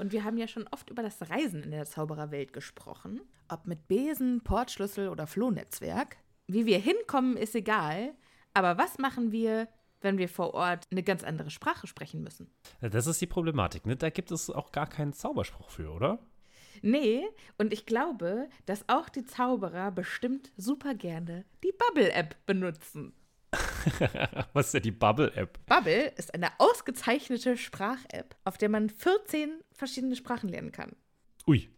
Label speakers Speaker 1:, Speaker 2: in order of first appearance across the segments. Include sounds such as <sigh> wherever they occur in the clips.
Speaker 1: Und wir haben ja schon oft über das Reisen in der Zaubererwelt gesprochen. Ob mit Besen, Portschlüssel oder Flohnetzwerk. Wie wir hinkommen, ist egal. Aber was machen wir, wenn wir vor Ort eine ganz andere Sprache sprechen müssen?
Speaker 2: Das ist die Problematik, ne? Da gibt es auch gar keinen Zauberspruch für, oder?
Speaker 1: Nee, und ich glaube, dass auch die Zauberer bestimmt super gerne die Bubble-App benutzen. <laughs>
Speaker 2: Was ist denn die Bubble-App?
Speaker 1: Bubble ist eine ausgezeichnete Sprach-App, auf der man 14 verschiedene Sprachen lernen kann.
Speaker 2: Ui.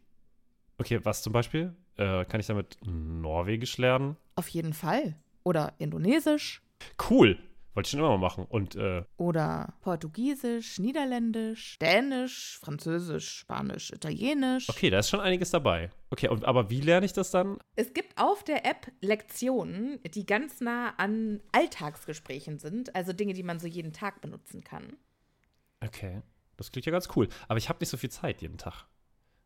Speaker 2: Okay, was zum Beispiel? Äh, kann ich damit Norwegisch lernen?
Speaker 1: Auf jeden Fall. Oder Indonesisch.
Speaker 2: Cool. Wollte ich schon immer mal machen. Und, äh,
Speaker 1: Oder Portugiesisch, Niederländisch, Dänisch, Französisch, Spanisch, Italienisch.
Speaker 2: okay, da ist schon einiges dabei. Okay, und, aber wie lerne ich das dann?
Speaker 1: Es gibt auf der App Lektionen, die ganz nah an Alltagsgesprächen sind, also Dinge, die man so jeden Tag benutzen kann.
Speaker 2: Okay, das klingt ja ganz cool. Aber ich habe nicht so viel Zeit jeden Tag.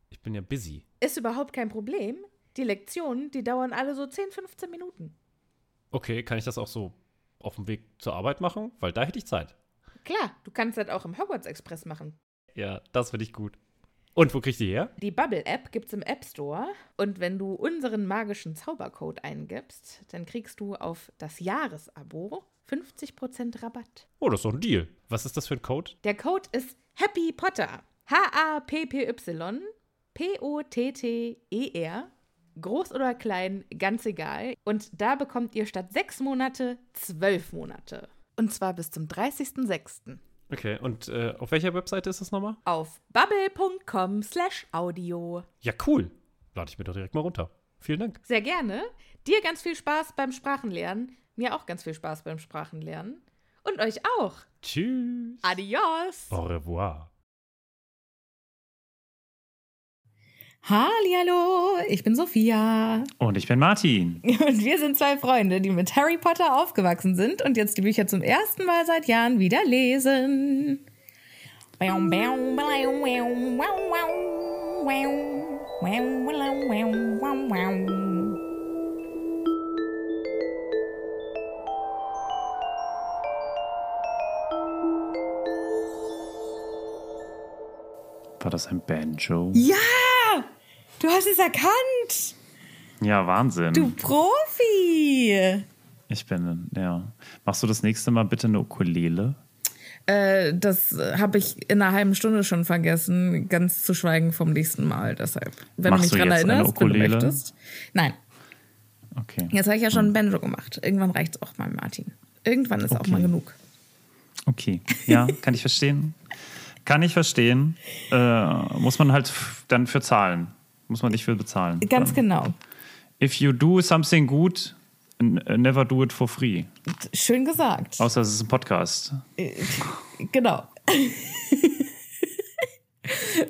Speaker 2: Ich bin ja busy.
Speaker 1: Ist überhaupt kein Problem. Die Lektionen, die dauern alle so 10, 15 Minuten.
Speaker 2: Okay, kann ich das auch so auf dem Weg zur Arbeit machen? Weil da hätte ich Zeit.
Speaker 1: Klar, du kannst das auch im Hogwarts Express machen.
Speaker 2: Ja, das finde ich gut. Und wo krieg ich die her?
Speaker 1: Die Bubble-App gibt's im App Store und wenn du unseren magischen Zaubercode eingibst, dann kriegst du auf das Jahresabo 50% Rabatt.
Speaker 2: Oh, das ist doch ein Deal. Was ist das für ein Code?
Speaker 1: Der Code ist Happy Potter. H-A-P-P-Y P-O-T-T-E-R. Groß oder klein, ganz egal. Und da bekommt ihr statt sechs Monate zwölf Monate. Und zwar bis zum 30.06.
Speaker 2: Okay, und äh, auf welcher Webseite ist das nochmal?
Speaker 1: Auf bubble.com slash audio.
Speaker 2: Ja, cool. Lade ich mir doch direkt mal runter. Vielen Dank.
Speaker 1: Sehr gerne. Dir ganz viel Spaß beim Sprachenlernen. Mir auch ganz viel Spaß beim Sprachenlernen. Und euch auch.
Speaker 2: Tschüss.
Speaker 1: Adios.
Speaker 2: Au revoir.
Speaker 1: Hallihallo, ich bin Sophia.
Speaker 2: Und ich bin Martin. <laughs>
Speaker 1: Und wir sind zwei Freunde, die mit Harry Potter aufgewachsen sind und jetzt die Bücher zum ersten Mal seit Jahren wieder lesen.
Speaker 2: War das ein Banjo?
Speaker 1: Ja, du hast es erkannt.
Speaker 2: Ja, Wahnsinn.
Speaker 1: Du Profi.
Speaker 2: Ich bin, ja. Machst du das nächste Mal bitte eine Ukulele?
Speaker 1: Äh, das habe ich in einer halben Stunde schon vergessen, ganz zu schweigen vom nächsten Mal. Deshalb, wenn
Speaker 2: Machst
Speaker 1: du mich dran erinnerst, wenn du möchtest. Nein,
Speaker 2: Okay.
Speaker 1: jetzt habe ich ja schon ein Banjo gemacht. Irgendwann reicht's auch mal, Martin. Irgendwann ist auch
Speaker 2: Okay.
Speaker 1: mal genug.
Speaker 2: Okay. Ja, kann ich verstehen. Kann ich verstehen. Äh, muss man halt dann für zahlen. Muss man nicht für bezahlen.
Speaker 1: Ganz
Speaker 2: Dann,
Speaker 1: genau.
Speaker 2: If you do something good, n- never do it for free.
Speaker 1: Schön gesagt.
Speaker 2: Außer es ist ein Podcast.
Speaker 1: Genau. <laughs>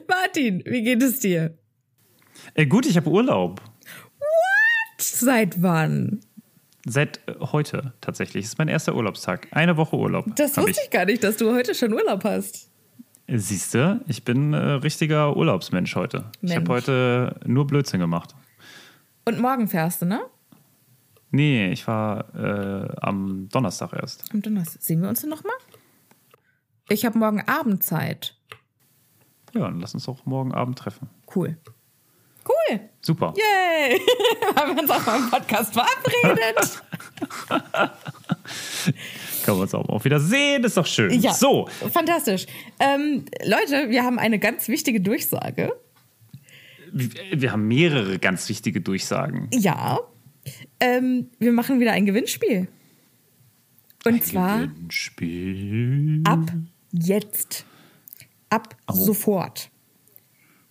Speaker 1: Martin, wie geht es dir?
Speaker 2: Äh, gut, ich habe Urlaub.
Speaker 1: Seit wann?
Speaker 2: Seit äh, heute tatsächlich. Es ist mein erster Urlaubstag. Eine Woche Urlaub.
Speaker 1: Das wusste ich gar nicht, dass du heute schon Urlaub hast.
Speaker 2: Siehst du, ich bin äh, richtiger Urlaubsmensch heute. Ich habe
Speaker 1: Mensch.
Speaker 2: heute nur Blödsinn gemacht.
Speaker 1: Und morgen fährst du, ne?
Speaker 2: Nee, ich war äh, am Donnerstag erst.
Speaker 1: Am Donnerstag. Sehen wir uns denn nochmal? Ich habe morgen Abend Zeit.
Speaker 2: Ja, dann lass uns auch morgen Abend treffen.
Speaker 1: Cool. Cool.
Speaker 2: Super.
Speaker 1: Yay. <laughs> Haben wir uns auch beim Podcast verabredet. <laughs>
Speaker 2: Können wir uns auch mal wieder sehen, ist doch schön.
Speaker 1: Ja.
Speaker 2: So,
Speaker 1: Fantastisch. Ähm, Leute, wir haben eine ganz wichtige Durchsage.
Speaker 2: wir haben mehrere ganz wichtige Durchsagen.
Speaker 1: Ja. Ähm, wir machen wieder ein Gewinnspiel. Und zwar
Speaker 2: Gewinnspiel.
Speaker 1: ab jetzt. Ab sofort.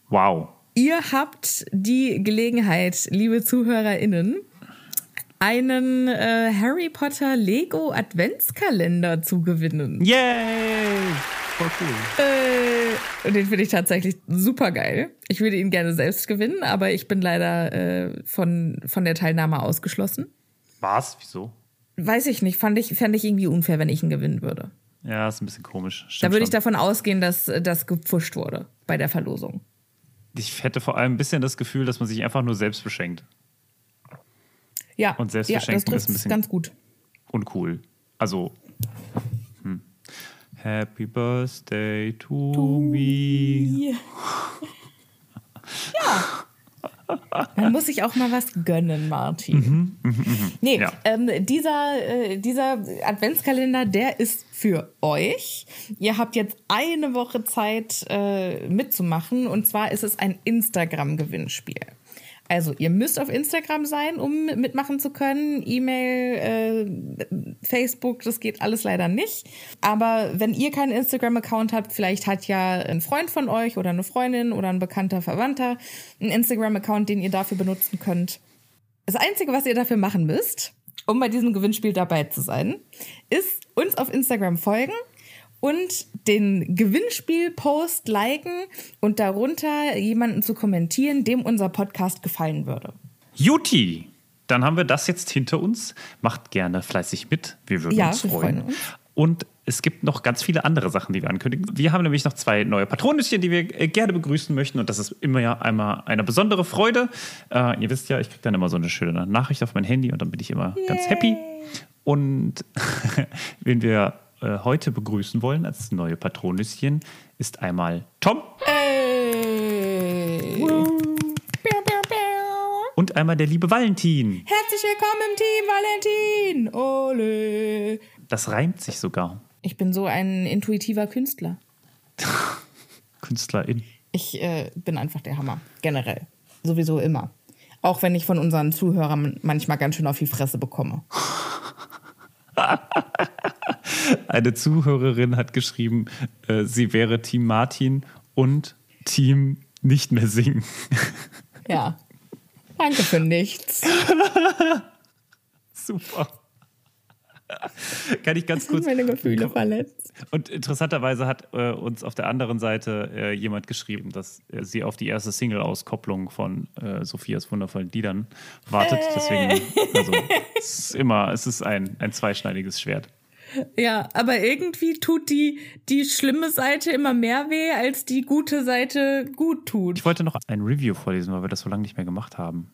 Speaker 2: Wow.
Speaker 1: Ihr habt die Gelegenheit, liebe ZuhörerInnen, einen äh, Harry Potter Lego Adventskalender zu gewinnen.
Speaker 2: Yay! Voll cool.
Speaker 1: Äh, und den finde ich tatsächlich super geil. Ich würde ihn gerne selbst gewinnen, aber ich bin leider äh, von, von der Teilnahme ausgeschlossen.
Speaker 2: Was? Wieso?
Speaker 1: Weiß ich nicht, fand ich, fand ich irgendwie unfair, wenn ich ihn gewinnen würde.
Speaker 2: Ja, ist ein bisschen komisch.
Speaker 1: Da
Speaker 2: Stimmt
Speaker 1: würde ich davon ausgehen, dass das gepfuscht wurde bei der Verlosung.
Speaker 2: Ich hätte vor allem ein bisschen das Gefühl, dass man sich einfach nur selbst beschenkt.
Speaker 1: Ja,
Speaker 2: Und selbst
Speaker 1: ja das
Speaker 2: beschenken ist ein bisschen-
Speaker 1: ganz gut.
Speaker 2: Uncool. Also. Hm. Happy Birthday to me. <laughs>
Speaker 1: Man muss sich auch mal was gönnen, Martin. Nee,
Speaker 2: Mhm, Ja.
Speaker 1: ähm, dieser, äh, dieser Adventskalender, der ist für euch. Ihr habt jetzt eine Woche Zeit äh, mitzumachen und zwar ist es ein Instagram-Gewinnspiel. Also ihr müsst auf Instagram sein, um mitmachen zu können. E-Mail, äh, Facebook, das geht alles leider nicht. Aber wenn ihr keinen Instagram-Account habt, vielleicht hat ja ein Freund von euch oder eine Freundin oder ein bekannter Verwandter einen Instagram-Account, den ihr dafür benutzen könnt. Das Einzige, was ihr dafür machen müsst, um bei diesem Gewinnspiel dabei zu sein, ist uns auf Instagram folgen und den Gewinnspiel-Post liken und darunter jemanden zu kommentieren, dem unser Podcast gefallen würde.
Speaker 2: Juti! Dann haben wir das jetzt hinter uns. Macht gerne fleißig mit. Wir würden
Speaker 1: Ja,
Speaker 2: uns
Speaker 1: wir
Speaker 2: freuen.
Speaker 1: freuen uns.
Speaker 2: Und es gibt noch ganz viele andere Sachen, die wir ankündigen. Wir haben nämlich noch zwei neue Patronüschen, die wir äh, gerne begrüßen möchten. Und das ist immer ja einmal eine besondere Freude. Äh, ihr wisst ja, ich kriege dann immer so eine schöne Nachricht auf mein Handy und dann bin ich immer ganz happy. Und <laughs> wen wir äh, heute begrüßen wollen als neue Patronüschen, ist einmal Tom
Speaker 1: Ey. Piau, piau, piau.
Speaker 2: und einmal der liebe Valentin.
Speaker 1: Herzlich willkommen im Team Valentin. Ole.
Speaker 2: Das reimt sich sogar.
Speaker 1: Ich bin so ein intuitiver Künstler. <laughs>
Speaker 2: Künstlerin.
Speaker 1: Ich äh, bin einfach der Hammer. Generell. Sowieso immer. Auch wenn ich von unseren Zuhörern manchmal ganz schön auf die Fresse bekomme. <laughs>
Speaker 2: Eine Zuhörerin hat geschrieben, äh, sie wäre Team Martin und Team nicht mehr singen. <laughs>
Speaker 1: Ja. Danke für nichts. <laughs>
Speaker 2: Super. Kann ich ganz kurz.
Speaker 1: meine Gefühle verletzt.
Speaker 2: Und interessanterweise hat äh, uns auf der anderen Seite äh, jemand geschrieben, dass äh, sie auf die erste Single-Auskopplung von äh, Sophias wundervollen Liedern wartet. Deswegen, also, <laughs> es ist immer, es ist ein, ein zweischneidiges Schwert.
Speaker 1: Ja, aber irgendwie tut die, die schlimme Seite immer mehr weh, als die gute Seite gut tut.
Speaker 2: Ich wollte noch ein Review vorlesen, weil wir das so lange nicht mehr gemacht haben.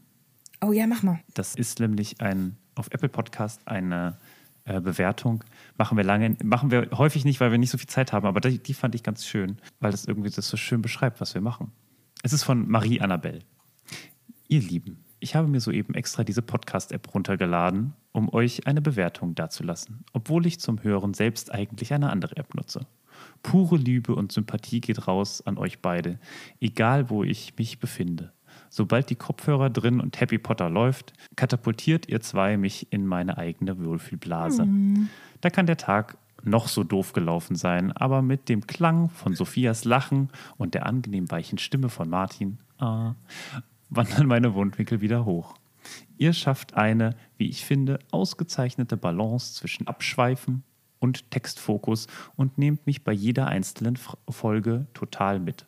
Speaker 1: Oh ja, mach mal.
Speaker 2: Das ist nämlich ein auf Apple Podcast eine äh, Bewertung. Machen wir lange, machen wir häufig nicht, weil wir nicht so viel Zeit haben, aber die, die fand ich ganz schön, weil das irgendwie das so schön beschreibt, was wir machen. Es ist von Marie Annabelle. Ihr Lieben, ich habe mir soeben extra diese Podcast-App runtergeladen, um euch eine Bewertung dazulassen, obwohl ich zum Hören selbst eigentlich eine andere App nutze. Pure Liebe und Sympathie geht raus an euch beide, egal wo ich mich befinde. Sobald die Kopfhörer drin und Happy Potter läuft, katapultiert ihr zwei mich in meine eigene Wohlfühlblase. Da kann der Tag noch so doof gelaufen sein, aber mit dem Klang von Sophias Lachen und der angenehm weichen Stimme von Martin ah, wandern meine Wundwinkel wieder hoch. Ihr schafft eine, wie ich finde, ausgezeichnete Balance zwischen Abschweifen und Textfokus und nehmt mich bei jeder einzelnen Folge total mit.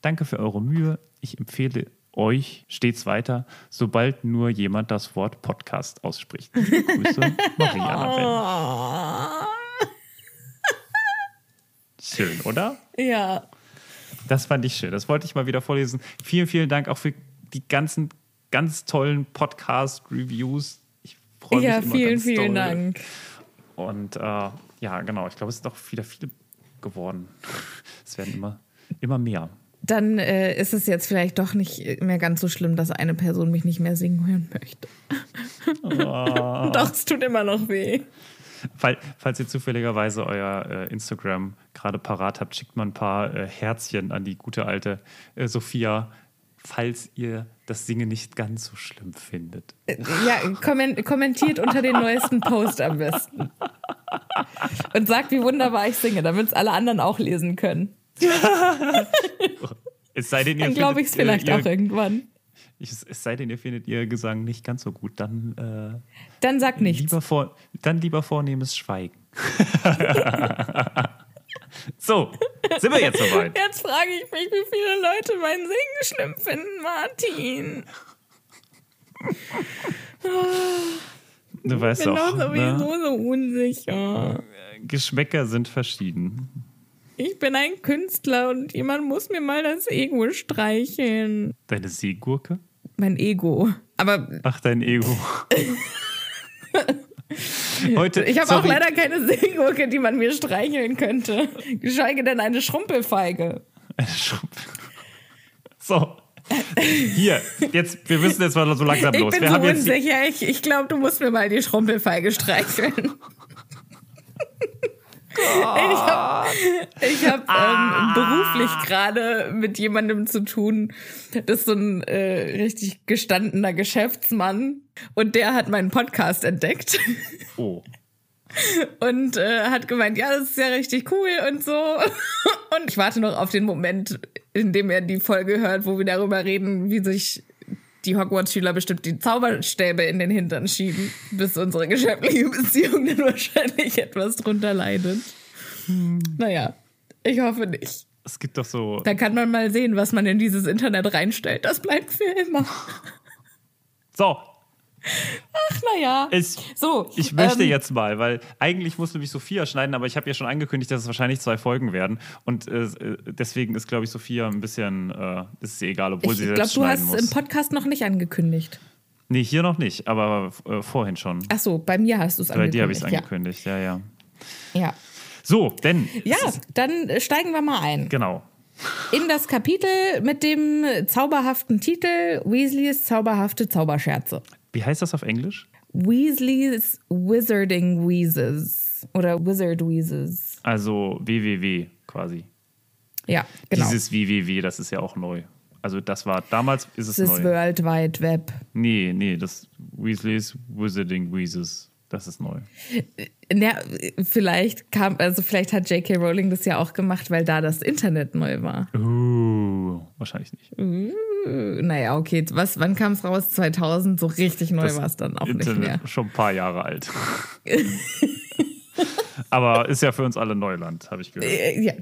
Speaker 2: Danke für eure Mühe. Ich empfehle euch stets weiter, sobald nur jemand das Wort Podcast ausspricht. Grüße, <laughs> Marie Annabelle. Schön, oder?
Speaker 1: Ja.
Speaker 2: Das fand ich schön. Das wollte ich mal wieder vorlesen. Vielen, vielen Dank auch für die ganzen ganz tollen Podcast-Reviews. Ich freue mich
Speaker 1: Ja,
Speaker 2: immer
Speaker 1: vielen,
Speaker 2: ganz
Speaker 1: vielen
Speaker 2: doll.
Speaker 1: Dank.
Speaker 2: Und äh, ja, genau, ich glaube, es sind auch wieder viele geworden. Es werden immer, immer mehr.
Speaker 1: Dann äh, ist es jetzt vielleicht doch nicht mehr ganz so schlimm, dass eine Person mich nicht mehr singen hören möchte. <laughs> doch, es tut immer noch weh.
Speaker 2: Fall, falls ihr zufälligerweise euer äh, Instagram gerade parat habt, schickt mal ein paar äh, Herzchen an die gute alte äh, Sophia, falls ihr das Singen nicht ganz so schlimm findet.
Speaker 1: Ja, kommen, kommentiert unter den neuesten Post am besten. Und sagt, wie wunderbar ich singe, damit es alle anderen auch lesen können. <laughs>
Speaker 2: Es sei denn, ihr
Speaker 1: Dann glaube ich es vielleicht
Speaker 2: ihr,
Speaker 1: auch irgendwann.
Speaker 2: Es sei denn, ihr findet ihr Gesang nicht ganz so gut, dann, äh,
Speaker 1: Dann sag nichts.
Speaker 2: lieber, vor, dann lieber vornehmes Schweigen. <laughs> so, sind wir jetzt soweit? <laughs>
Speaker 1: Jetzt frage ich mich, wie viele Leute mein Singen schlimm finden, Martin.
Speaker 2: Du weißt
Speaker 1: Ich bin
Speaker 2: doch,
Speaker 1: sowieso
Speaker 2: ne?
Speaker 1: so unsicher.
Speaker 2: Geschmäcker sind verschieden.
Speaker 1: Ich bin ein Künstler und jemand muss mir mal das Ego streicheln.
Speaker 2: Deine Seegurke?
Speaker 1: Mein Ego. Aber
Speaker 2: Ach, dein Ego. <laughs> Heute,
Speaker 1: ich habe auch leider keine Seegurke, die man mir streicheln könnte. Geschweige denn eine Schrumpelfeige.
Speaker 2: Eine Schrumpel. So. Hier, jetzt, wir müssen jetzt mal so langsam
Speaker 1: Ich
Speaker 2: los.
Speaker 1: bin
Speaker 2: wir
Speaker 1: so unsicher. Ich, ich glaube, du musst mir mal die Schrumpelfeige streicheln. <laughs> Ich habe ich hab,
Speaker 2: Ah.
Speaker 1: ähm, beruflich gerade mit jemandem zu tun. Das ist so ein äh, richtig gestandener Geschäftsmann. Und der hat meinen Podcast entdeckt
Speaker 2: Oh.
Speaker 1: und äh, hat gemeint, ja, das ist ja richtig cool und so. Und ich warte noch auf den Moment, in dem er die Folge hört, wo wir darüber reden, wie sich die Hogwarts-Schüler bestimmt die Zauberstäbe in den Hintern schieben, bis unsere geschäftliche Beziehung dann <laughs> wahrscheinlich etwas drunter leidet. Naja, ich hoffe nicht.
Speaker 2: Es gibt doch so.
Speaker 1: Da kann man mal sehen, was man in dieses Internet reinstellt. Das bleibt für immer.
Speaker 2: So,
Speaker 1: Ach, naja.
Speaker 2: ich,
Speaker 1: So,
Speaker 2: ich möchte
Speaker 1: ähm,
Speaker 2: jetzt mal, weil eigentlich muss nämlich Sophia schneiden, aber ich habe ja schon angekündigt, dass es wahrscheinlich zwei Folgen werden. Und äh, deswegen ist, glaube ich, Sophia ein bisschen, äh, ist sie egal, obwohl
Speaker 1: Ich
Speaker 2: sie
Speaker 1: glaube,
Speaker 2: selbst
Speaker 1: du
Speaker 2: schneiden
Speaker 1: hast
Speaker 2: muss.
Speaker 1: im Podcast noch nicht angekündigt.
Speaker 2: nee, hier noch nicht, aber äh, vorhin schon.
Speaker 1: Ach so, bei mir hast du es
Speaker 2: Bei
Speaker 1: angekündigt.
Speaker 2: dir habe ich es angekündigt, ja, ja.
Speaker 1: Ja. ja.
Speaker 2: So, denn.
Speaker 1: Ja, dann äh, steigen wir mal ein.
Speaker 2: Genau.
Speaker 1: In das Kapitel mit dem zauberhaften Titel Weasleys zauberhafte Zauberscherze.
Speaker 2: Wie heißt das auf Englisch?
Speaker 1: Weasleys Wizarding Wheezes. Oder Wizard Wheezes.
Speaker 2: Also www quasi.
Speaker 1: Ja, genau.
Speaker 2: Dieses www, das ist ja auch neu. Also das war damals ist es
Speaker 1: das
Speaker 2: neu.
Speaker 1: World Wide Web.
Speaker 2: Nee, nee, das Weasleys Wizarding Weezes, das ist neu.
Speaker 1: Ja, vielleicht kam, also vielleicht hat J.K. Rowling das ja auch gemacht, weil da das Internet neu war.
Speaker 2: Uh, wahrscheinlich nicht.
Speaker 1: Äh, Naja, okay, was, wann kam es raus? 2000, so richtig neu war es dann auch
Speaker 2: Internet
Speaker 1: nicht mehr.
Speaker 2: schon ein paar Jahre alt. <laughs> Aber ist ja für uns alle Neuland, habe ich gehört.
Speaker 1: Äh, Ja,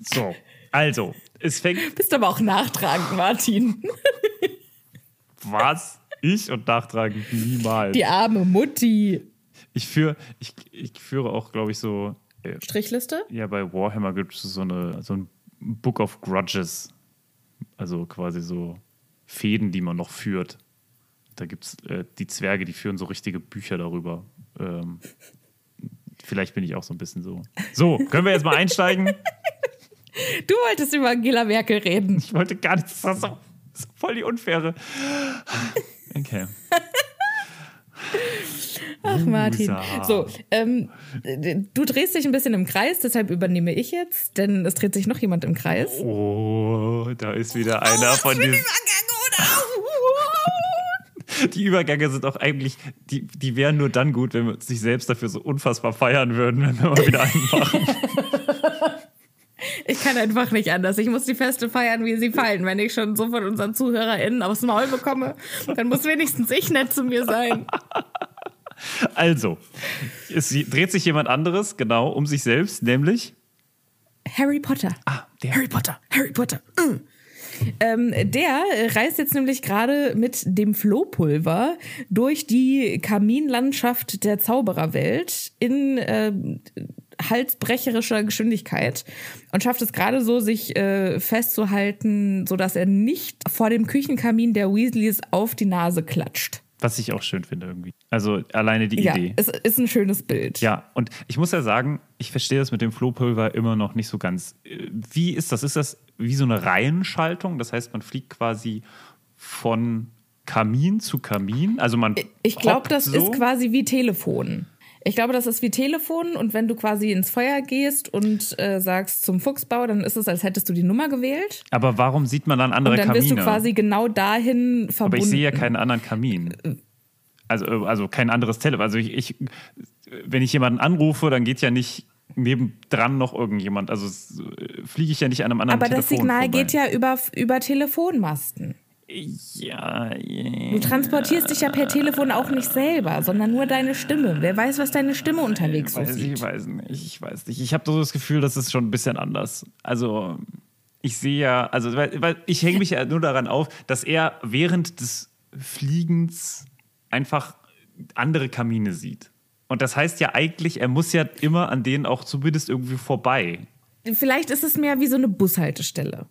Speaker 2: So, also, es fängt
Speaker 1: bist aber auch nachtragend, Martin.
Speaker 2: was? Ich und nachtragen niemals.
Speaker 1: Die arme Mutti.
Speaker 2: Ich, führe, ich, ich führe auch, glaube ich, so. äh,
Speaker 1: Strichliste?
Speaker 2: Ja, bei Warhammer gibt es so, eine, so ein Book of Grudges. Also quasi so Fäden, die man noch führt. Da gibt es äh, die Zwerge, die führen so richtige Bücher darüber. Ähm, vielleicht bin ich auch so ein bisschen so. So, können wir jetzt mal einsteigen? <laughs>
Speaker 1: Du wolltest über Angela Merkel reden.
Speaker 2: Ich wollte gar nicht, das war so, das ist voll die Unfaire. Okay. <laughs>
Speaker 1: Ach, Martin. So, ähm, du drehst dich ein bisschen im Kreis, deshalb übernehme ich jetzt, denn es dreht sich noch jemand im Kreis.
Speaker 2: Oh, da ist wieder einer von diesen. <laughs> Die Übergänge sind auch eigentlich, die, die wären nur dann gut, wenn wir uns nicht selbst dafür so unfassbar feiern würden, wenn wir mal wieder einen machen. <laughs>
Speaker 1: Ich kann einfach nicht anders. Ich muss die Feste feiern, wie sie fallen. Wenn ich schon so von unseren ZuhörerInnen aufs Maul bekomme, dann muss wenigstens ich nett zu mir sein.
Speaker 2: Also, es dreht sich jemand anderes, genau, um sich selbst, nämlich.
Speaker 1: Harry Potter.
Speaker 2: Ah, der.
Speaker 1: Harry Potter, Harry Potter. Mm. Ähm, der reist jetzt nämlich gerade mit dem Flohpulver durch die Kaminlandschaft der Zaubererwelt in äh, halsbrecherischer Geschwindigkeit und schafft es gerade so, sich äh, festzuhalten, sodass er nicht vor dem Küchenkamin der Weasleys auf die Nase klatscht.
Speaker 2: Was ich auch schön finde irgendwie. Also alleine die
Speaker 1: Ja,
Speaker 2: Idee.
Speaker 1: es ist ein schönes Bild.
Speaker 2: Ja, und ich muss ja sagen, ich verstehe das mit dem Flohpulver immer noch nicht so ganz. Äh, Wie ist das? Ist das wie so eine Reihenschaltung? Das heißt, man fliegt quasi von Kamin zu Kamin? Also man
Speaker 1: Ich glaube, das
Speaker 2: so?
Speaker 1: ist quasi wie Telefon. Ich glaube, das ist wie Telefon und wenn du quasi ins Feuer gehst und äh, sagst zum Fuchsbau, dann ist es, als hättest du die Nummer gewählt.
Speaker 2: Aber warum sieht man dann andere
Speaker 1: Und dann
Speaker 2: Kamine?
Speaker 1: bist du quasi genau dahin
Speaker 2: Aber
Speaker 1: verbunden.
Speaker 2: ich sehe ja keinen anderen Kamin. Also, äh, also kein anderes Telefon. Also ich, ich, wenn ich jemanden anrufe, dann geht ja nicht nebendran noch irgendjemand. Also äh, fliege ich ja nicht an einem anderen
Speaker 1: Aber das
Speaker 2: Telefon
Speaker 1: Signal
Speaker 2: vorbei.
Speaker 1: geht ja über, über Telefonmasten.
Speaker 2: Ja, yeah.
Speaker 1: Du transportierst dich ja per Telefon auch nicht selber, sondern nur deine Stimme. Wer weiß, was deine Stimme unterwegs so
Speaker 2: weiß, ich
Speaker 1: sieht.
Speaker 2: weiß nicht, ich weiß nicht. Ich habe so das Gefühl, das ist schon ein bisschen anders. Also ich sehe ja, also weil ich hänge mich ja nur daran auf, dass er während des Fliegens einfach andere Kamine sieht. Und das heißt ja eigentlich, er muss ja immer an denen auch zumindest irgendwie vorbei.
Speaker 1: Vielleicht ist es mehr wie so eine Bushaltestelle.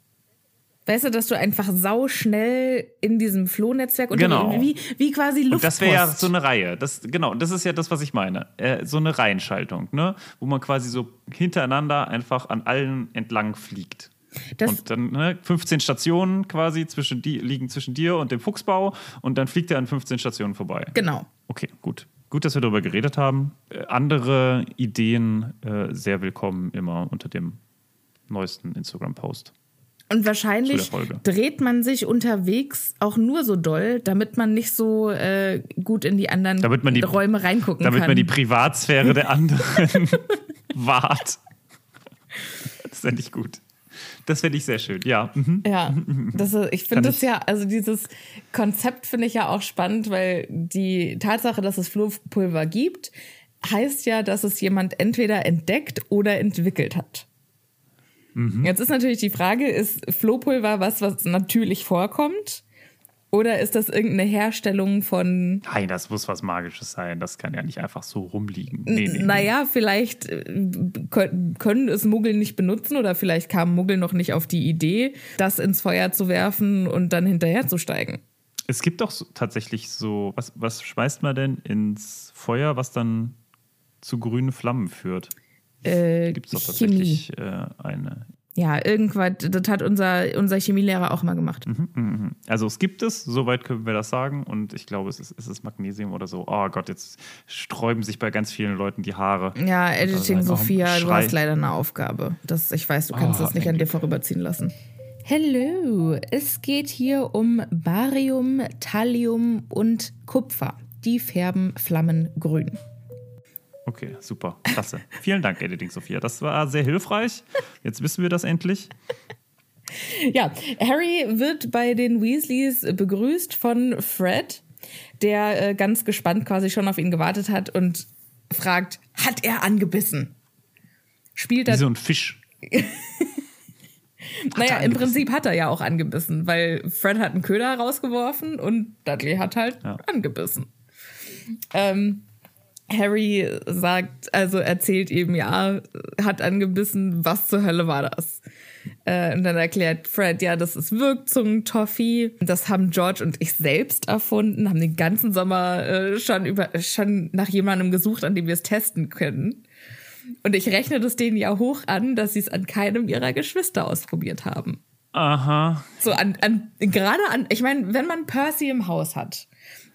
Speaker 1: Weißt du, dass du einfach sauschnell in diesem Flohnetzwerk
Speaker 2: Genau.
Speaker 1: unterwegs wie, wie quasi Luftpost.
Speaker 2: Und das wäre ja so eine Reihe. Das, genau, das ist ja das, was ich meine. Äh, so eine Reihenschaltung, ne? wo man quasi so hintereinander einfach an allen entlang fliegt.
Speaker 1: Das-
Speaker 2: und dann ne, 15 Stationen quasi zwischen die, liegen zwischen dir und dem Fuchsbau und dann fliegt er an 15 Stationen vorbei.
Speaker 1: Genau.
Speaker 2: Okay, gut. Gut, dass wir darüber geredet haben. Äh, andere Ideen äh, sehr willkommen immer unter dem neuesten Instagram-Post.
Speaker 1: Und wahrscheinlich dreht man sich unterwegs auch nur so doll, damit man nicht so äh, gut in die anderen
Speaker 2: Damit die-
Speaker 1: Räume reingucken
Speaker 2: Damit
Speaker 1: kann.
Speaker 2: man die Privatsphäre der anderen <laughs> wahrt. Das fände ich gut. Das fände ich sehr schön, ja. Mhm.
Speaker 1: Ja, das ist, ich finde das ja, also dieses Konzept finde ich ja auch spannend, weil die Tatsache, dass es Flohpulver gibt, heißt ja, dass es jemand entweder entdeckt oder entwickelt hat.
Speaker 2: Mhm.
Speaker 1: Jetzt ist natürlich die Frage, ist Flohpulver was, was natürlich vorkommt? Oder ist das irgendeine Herstellung von,
Speaker 2: Nein, das muss was Magisches sein. Das kann ja nicht einfach so rumliegen. Nee, nee, nee.
Speaker 1: naja, vielleicht äh, kö- können es Muggel nicht benutzen oder vielleicht kamen Muggel noch nicht auf die Idee, das ins Feuer zu werfen und dann hinterherzusteigen.
Speaker 2: Es gibt doch so, tatsächlich so, was, was schmeißt man denn ins Feuer, was dann zu grünen Flammen führt?
Speaker 1: Äh,
Speaker 2: Gibt es doch tatsächlich äh, eine.
Speaker 1: Ja, irgendwas, das hat unser, unser Chemielehrer auch mal gemacht.
Speaker 2: Mhm. Also es gibt es, soweit können wir das sagen. Und ich glaube, es ist, es ist Magnesium oder so. Oh Gott, jetzt sträuben sich bei ganz vielen Leuten die Haare.
Speaker 1: Ja, Editing
Speaker 2: Also,
Speaker 1: Sophia, du
Speaker 2: Schrei.
Speaker 1: hast leider eine Aufgabe. Das, ich weiß, du kannst
Speaker 2: Oh,
Speaker 1: das nicht an dir vorüberziehen lassen. Hello, es geht hier um Barium, Thallium und Kupfer. Die färben Flammen grün.
Speaker 2: Okay, super. Klasse. Vielen Dank, Editing Sophia. Das war sehr hilfreich. Jetzt wissen wir das endlich.
Speaker 1: Ja, Harry wird bei den Weasleys begrüßt von Fred, der äh, ganz gespannt quasi schon auf ihn gewartet hat und fragt, hat er angebissen? Spielt
Speaker 2: Wie
Speaker 1: er
Speaker 2: so ein Fisch. <laughs>
Speaker 1: Naja, im? Prinzip hat er ja auch angebissen, weil Fred hat einen Köder rausgeworfen und Dudley hat halt
Speaker 2: Ja.
Speaker 1: angebissen. Ähm, Harry sagt, also erzählt ihm, ja, hat angebissen, was zur Hölle war das? Äh, und dann erklärt Fred, ja, das ist Wirkzungen-Toffee. Das haben George und ich selbst erfunden, haben den ganzen Sommer äh, schon, über, schon nach jemandem gesucht, an dem wir es testen können. Und ich rechne das denen ja hoch an, dass sie es an keinem ihrer Geschwister ausprobiert haben.
Speaker 2: Aha.
Speaker 1: So an, an gerade an, ich meine, wenn man Percy im Haus hat,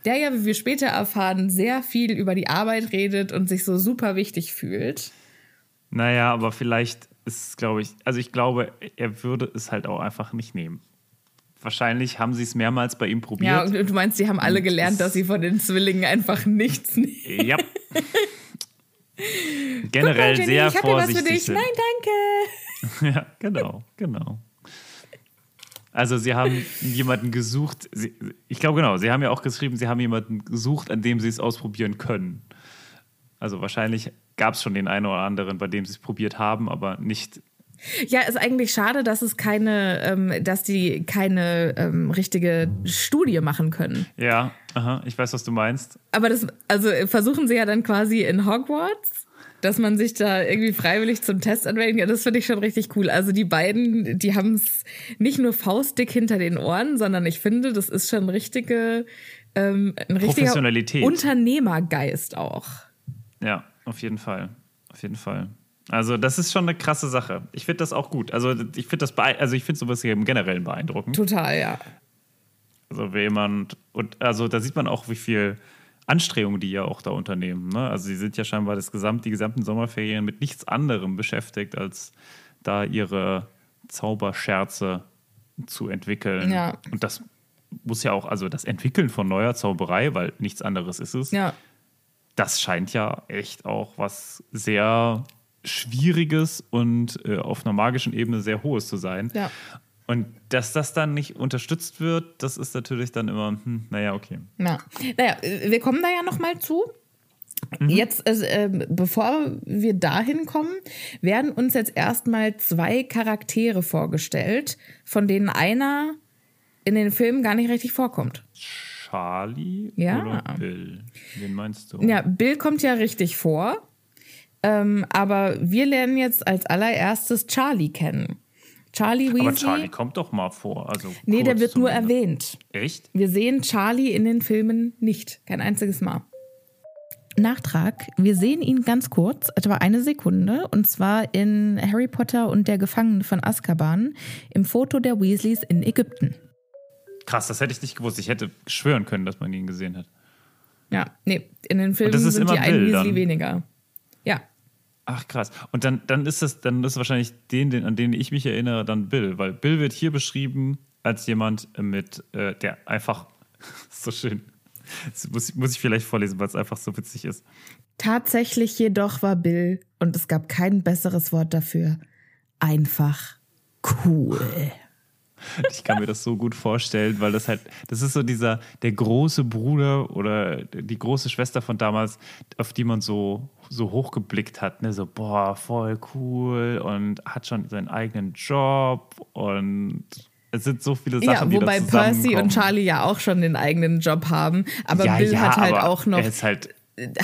Speaker 1: der ja, wie wir später erfahren, sehr viel über die Arbeit redet und sich so super wichtig fühlt.
Speaker 2: Naja, aber vielleicht ist es, glaube ich, also ich glaube, er würde es halt auch einfach nicht nehmen. Wahrscheinlich haben sie es mehrmals bei ihm probiert.
Speaker 1: Ja, und du meinst, sie haben alle gelernt, dass sie von den Zwillingen einfach nichts nehmen.
Speaker 2: Ja. Generell
Speaker 1: mal, Jenny,
Speaker 2: sehr
Speaker 1: ich hab hier was für
Speaker 2: vorsichtig.
Speaker 1: dich.
Speaker 2: sind.
Speaker 1: Nein, danke. <laughs>
Speaker 2: Ja, genau, genau. Also sie haben jemanden gesucht, sie, ich glaube genau, sie haben ja auch geschrieben, sie haben jemanden gesucht, an dem sie es ausprobieren können. Also wahrscheinlich gab es schon den einen oder anderen, bei dem sie es probiert haben, aber nicht.
Speaker 1: Ja, ist eigentlich schade, dass es keine, ähm, dass die keine ähm, richtige Studie machen können.
Speaker 2: Ja, aha, ich weiß, was du meinst.
Speaker 1: Aber das, also versuchen sie ja dann quasi in Hogwarts, dass man sich da irgendwie freiwillig zum Test anmelden. Ja, das finde ich schon richtig cool. Also die beiden, die haben es nicht nur faustdick hinter den Ohren, sondern ich finde, das ist schon richtige ähm, ein richtiger
Speaker 2: Professionalität.
Speaker 1: Unternehmergeist auch.
Speaker 2: Ja, auf jeden Fall. Auf jeden Fall. Also, das ist schon eine krasse Sache. Ich finde das auch gut. Also, ich finde das bee- also ich finde sowas hier im Generellen beeindruckend.
Speaker 1: Total, ja.
Speaker 2: Also, wenn jemand, und also da sieht man auch, wie viel Anstrengung die ja auch da unternehmen. Ne? Also, sie sind ja scheinbar das gesamt, die gesamten Sommerferien mit nichts anderem beschäftigt, als da ihre Zauberscherze zu entwickeln.
Speaker 1: Ja.
Speaker 2: Und das muss ja auch, also das Entwickeln von neuer Zauberei, weil nichts anderes ist es,
Speaker 1: Ja,
Speaker 2: das scheint ja echt auch was sehr Schwieriges und äh, auf einer magischen Ebene sehr Hohes zu sein.
Speaker 1: ja.
Speaker 2: Und dass das dann nicht unterstützt wird, das ist natürlich dann immer, hm, naja, okay.
Speaker 1: Ja. Naja, wir kommen da ja noch mal zu.
Speaker 2: Mhm.
Speaker 1: Jetzt, äh, bevor wir dahin kommen, werden uns jetzt erstmal zwei Charaktere vorgestellt, von denen einer in den Filmen gar nicht richtig vorkommt.
Speaker 2: Charlie
Speaker 1: Ja.
Speaker 2: oder Bill? Wen meinst du?
Speaker 1: Ja, Bill kommt ja richtig vor, ähm, aber wir lernen jetzt als allererstes Charlie kennen. Charlie Weasley.
Speaker 2: Aber Charlie kommt doch mal vor. Also
Speaker 1: nee, der wird nur erwähnt.
Speaker 2: Echt?
Speaker 1: Wir sehen Charlie in den Filmen nicht. Kein einziges Mal. Nachtrag. Wir sehen ihn ganz kurz, etwa eine Sekunde, und zwar in Harry Potter und der Gefangene von Azkaban im Foto der Weasleys in Ägypten.
Speaker 2: Krass, das hätte ich nicht gewusst. Ich hätte schwören können, dass man ihn gesehen hat.
Speaker 1: Ja, nee, in den Filmen
Speaker 2: ist
Speaker 1: sind die
Speaker 2: Bill
Speaker 1: Weasley weniger.
Speaker 2: Ach krass. Und dann, dann ist das, dann ist wahrscheinlich den, den, an den ich mich erinnere, dann Bill, weil Bill wird hier beschrieben als jemand mit, äh, der einfach <laughs> so schön. Das muss, muss ich vielleicht vorlesen, weil es einfach so witzig ist.
Speaker 1: tatsächlich jedoch war Bill, und es gab kein besseres Wort dafür, einfach cool.
Speaker 2: Ich kann mir das so gut vorstellen, weil das halt, das ist so dieser, der große Bruder oder die große Schwester von damals, auf die man so, so hochgeblickt hat, ne? So, boah, voll cool und hat schon seinen eigenen Job und es sind so viele Sachen,
Speaker 1: Ja,
Speaker 2: die
Speaker 1: wobei
Speaker 2: da
Speaker 1: Percy und Charlie ja auch schon den eigenen Job haben, aber
Speaker 2: ja,
Speaker 1: Bill
Speaker 2: ja,
Speaker 1: hat halt auch noch
Speaker 2: Er ist halt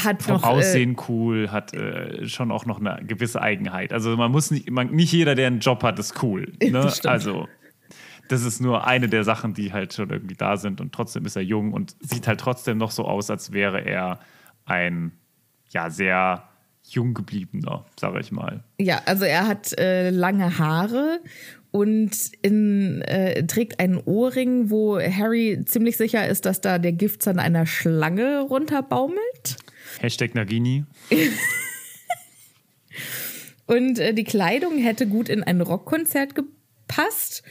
Speaker 1: hat
Speaker 2: vom
Speaker 1: noch äh,
Speaker 2: Aussehen cool, hat äh, schon auch noch eine gewisse Eigenheit. Also man muss nicht, man, nicht jeder, der einen Job hat, ist cool. <laughs> Ne? Also das ist nur eine der Sachen, die halt schon irgendwie da sind und trotzdem ist er jung und sieht halt trotzdem noch so aus, als wäre er ein ja sehr jung gebliebener, sage ich mal.
Speaker 1: Ja, also er hat äh, lange Haare und in, äh, trägt einen Ohrring, wo Harry ziemlich sicher ist, dass da der Giftzahn einer Schlange runterbaumelt.
Speaker 2: Hashtag Nagini. <laughs>
Speaker 1: Und äh, die Kleidung hätte gut in ein Rockkonzert gepasst.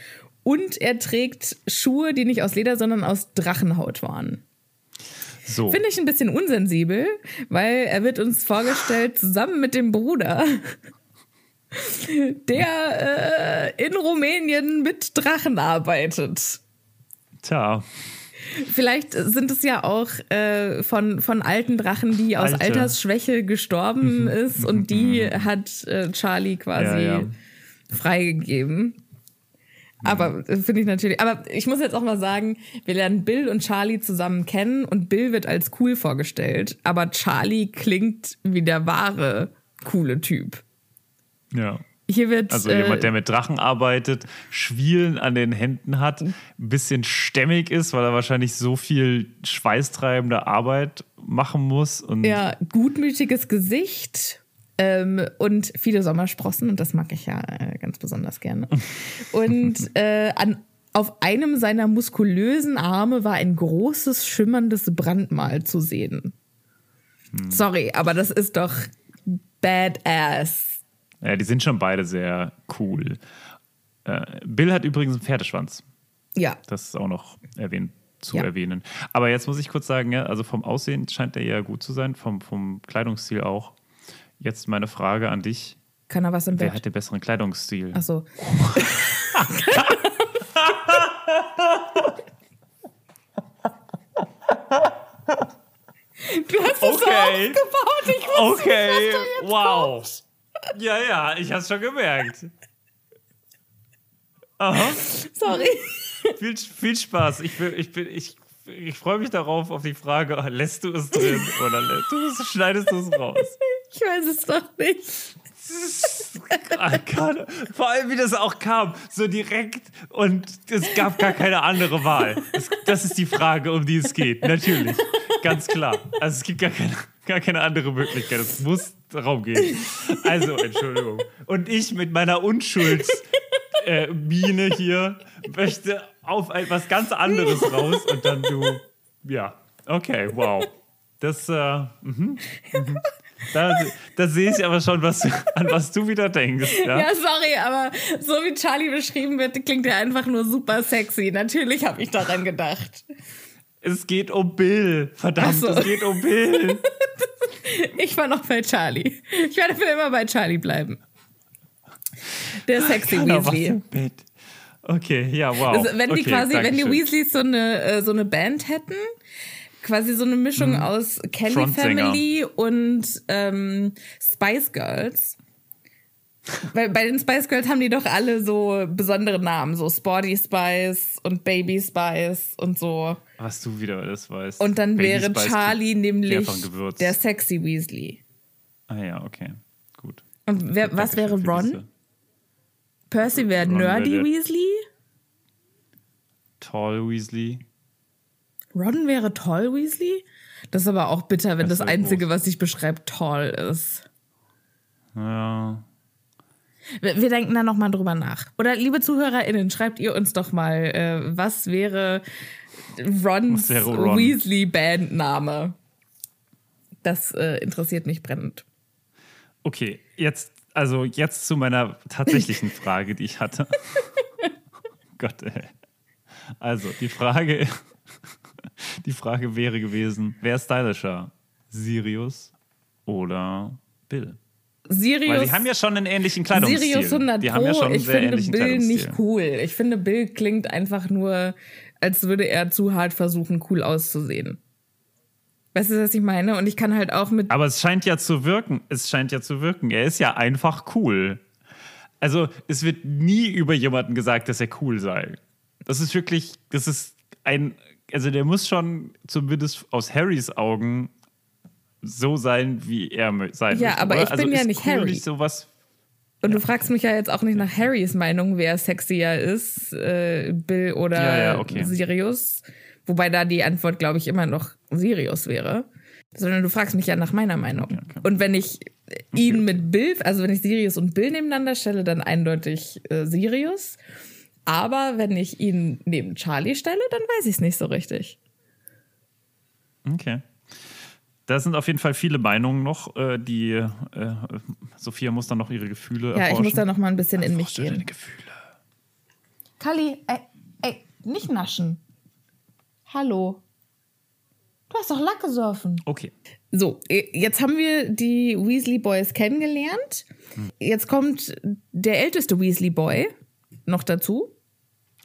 Speaker 1: Und er trägt Schuhe, die nicht aus Leder, sondern aus Drachenhaut waren.
Speaker 2: So.
Speaker 1: Finde ich ein bisschen unsensibel, weil er wird uns vorgestellt zusammen mit dem Bruder, der äh, in Rumänien mit Drachen arbeitet.
Speaker 2: Tja,
Speaker 1: Vielleicht sind es ja auch äh, von, von alten Drachen, die aus
Speaker 2: Alte.
Speaker 1: Altersschwäche gestorben ist und die hat äh, Charlie quasi
Speaker 2: Ja, ja.
Speaker 1: freigegeben. Aber äh, finde ich natürlich. Aber ich muss jetzt auch mal sagen, wir lernen Bill und Charlie zusammen kennen und Bill wird als cool vorgestellt, aber Charlie klingt wie der wahre coole Typ.
Speaker 2: ja.
Speaker 1: Hier wird
Speaker 2: Also
Speaker 1: äh,
Speaker 2: jemand, der mit Drachen arbeitet, Schwielen an den Händen hat, ein bisschen stämmig ist, weil er wahrscheinlich so viel schweißtreibende Arbeit machen muss. Und
Speaker 1: Ja, gutmütiges Gesicht ähm, und viele Sommersprossen und das mag ich ja äh, ganz besonders gerne. Und <laughs> äh, an, auf einem seiner muskulösen Arme war ein großes schimmerndes Brandmal zu sehen. Sorry, aber das ist doch badass.
Speaker 2: ja, die sind schon beide sehr cool. Äh, Bill hat übrigens einen Pferdeschwanz.
Speaker 1: Ja,
Speaker 2: Das ist auch noch erwähnt, zu
Speaker 1: Ja.
Speaker 2: erwähnen. Aber jetzt muss ich kurz sagen, ja, also vom Aussehen scheint er ja gut zu sein, vom, vom Kleidungsstil auch. Jetzt meine Frage an dich.
Speaker 1: kann er was im
Speaker 2: Wer
Speaker 1: Bett?
Speaker 2: hat den besseren Kleidungsstil?
Speaker 1: Achso. Du hast es so
Speaker 2: Okay.
Speaker 1: aufgebaut. Ich wusste
Speaker 2: Okay,
Speaker 1: nicht, was da jetzt
Speaker 2: wow. Ja, ja, ich hab's schon gemerkt. Aha,
Speaker 1: Sorry.
Speaker 2: viel, viel Spaß. Ich, ich, bin, ich, ich freue mich darauf, auf die Frage, lässt du es drin oder du es, schneidest du es raus?
Speaker 1: Ich weiß es doch nicht.
Speaker 2: Ah, Vor allem, wie das auch kam, so direkt und es gab gar keine andere Wahl. Das, das ist die Frage, um die es geht. Natürlich, ganz klar. Also es gibt gar keine, gar keine andere Möglichkeit. Es muss darum gehen. Also, Entschuldigung. Und ich mit meiner Unschuldsmine äh, hier möchte auf etwas ganz anderes raus und dann du, ja, okay, wow. Das, äh, mhm, mhm. Da, da sehe ich aber schon, was, an was du wieder denkst. Ja?
Speaker 1: Ja, sorry, aber so wie Charlie beschrieben wird, klingt er einfach nur super sexy. Natürlich habe ich daran gedacht.
Speaker 2: Es geht um Bill. Verdammt,
Speaker 1: so.
Speaker 2: es geht um Bill. <laughs>
Speaker 1: Ich war noch bei Charlie. Ich werde für immer bei Charlie bleiben. Der sexy
Speaker 2: Keiner
Speaker 1: Weasley.
Speaker 2: Okay, ja, wow.
Speaker 1: Also, wenn die
Speaker 2: okay,
Speaker 1: quasi, wenn die. Weasleys so eine, äh, so eine Band hätten, quasi so eine Mischung aus Kelly.
Speaker 2: Frontsänger.
Speaker 1: Family und ähm, Spice Girls. Weil bei den Spice Girls haben die doch alle so besondere Namen, so Sporty Spice und Baby Spice und so.
Speaker 2: Was du wieder das weißt.
Speaker 1: Und dann
Speaker 2: Baby
Speaker 1: wäre
Speaker 2: Spice
Speaker 1: Charlie nämlich der sexy Weasley.
Speaker 2: Ah ja, okay, gut.
Speaker 1: Und wer, was wäre Ron?
Speaker 2: diese
Speaker 1: Percy wäre Nerdy
Speaker 2: der-
Speaker 1: Weasley.
Speaker 2: Tall Weasley.
Speaker 1: Ron wäre Tall Weasley? Das ist aber auch bitter, wenn
Speaker 2: Das
Speaker 1: das, Einzige,
Speaker 2: groß.
Speaker 1: was sich beschreibt, tall ist.
Speaker 2: Ja.
Speaker 1: Wir, wir denken da nochmal drüber nach. Oder liebe ZuhörerInnen, schreibt ihr uns doch mal, äh, was wäre Rons
Speaker 2: wäre Ron?
Speaker 1: Weasley-Bandname? Das äh, interessiert mich brennend.
Speaker 2: Okay, jetzt, also jetzt zu meiner tatsächlichen Frage, die ich hatte. <laughs> Gott, ey. Also, die Frage, <laughs> die Frage wäre gewesen, wer ist stylischer? Sirius oder Bill?
Speaker 1: Sirius,
Speaker 2: Weil die haben ja schon einen ähnlichen Kleidungsstil.
Speaker 1: Sirius 100
Speaker 2: die haben ja
Speaker 1: Pro,
Speaker 2: schon einen
Speaker 1: ich
Speaker 2: sehr
Speaker 1: finde
Speaker 2: ähnlichen
Speaker 1: Bill nicht cool. Ich finde, Bill klingt einfach nur, als würde er zu hart versuchen, cool auszusehen. Weißt du, was ich meine? Und ich kann halt auch mit
Speaker 2: Aber es scheint ja zu wirken. Es scheint ja zu wirken. Er ist ja einfach cool. Also, es wird nie über jemanden gesagt, dass er cool sei. Das ist wirklich, das ist ein, also der muss schon zumindest aus Harrys Augen so sein, wie er sein
Speaker 1: Ja,
Speaker 2: möchte,
Speaker 1: aber
Speaker 2: oder?
Speaker 1: ich
Speaker 2: also
Speaker 1: bin ja
Speaker 2: ist
Speaker 1: nicht
Speaker 2: cool
Speaker 1: Harry.
Speaker 2: Nicht sowas,
Speaker 1: Und du fragst mich ja jetzt auch nicht nach Harrys Meinung, wer sexier ist, äh, Bill oder
Speaker 2: Ja, ja, okay.
Speaker 1: Sirius. Wobei da die Antwort, glaube ich, immer noch Sirius wäre. Sondern du fragst mich ja nach meiner Meinung.
Speaker 2: okay.
Speaker 1: Und wenn ich ihn mit Bill, also wenn ich Sirius und Bill nebeneinander stelle, dann eindeutig äh, Sirius. Aber wenn ich ihn neben Charlie stelle, dann weiß ich es nicht so richtig.
Speaker 2: Okay. Da sind auf jeden Fall viele Meinungen noch, äh, die äh, Sophia muss dann noch ihre Gefühle
Speaker 1: Ja, ich muss da
Speaker 2: erforschen.
Speaker 1: noch mal ein bisschen in mich
Speaker 2: Erforsche deine
Speaker 1: gehen.
Speaker 2: Gefühle.
Speaker 1: Kali, ey, ey, nicht naschen. Hallo. Du hast doch Lack gesoffen.
Speaker 2: Okay.
Speaker 1: So, äh, jetzt haben wir die Weasley Boys kennengelernt. Jetzt kommt der älteste Weasley Boy noch dazu.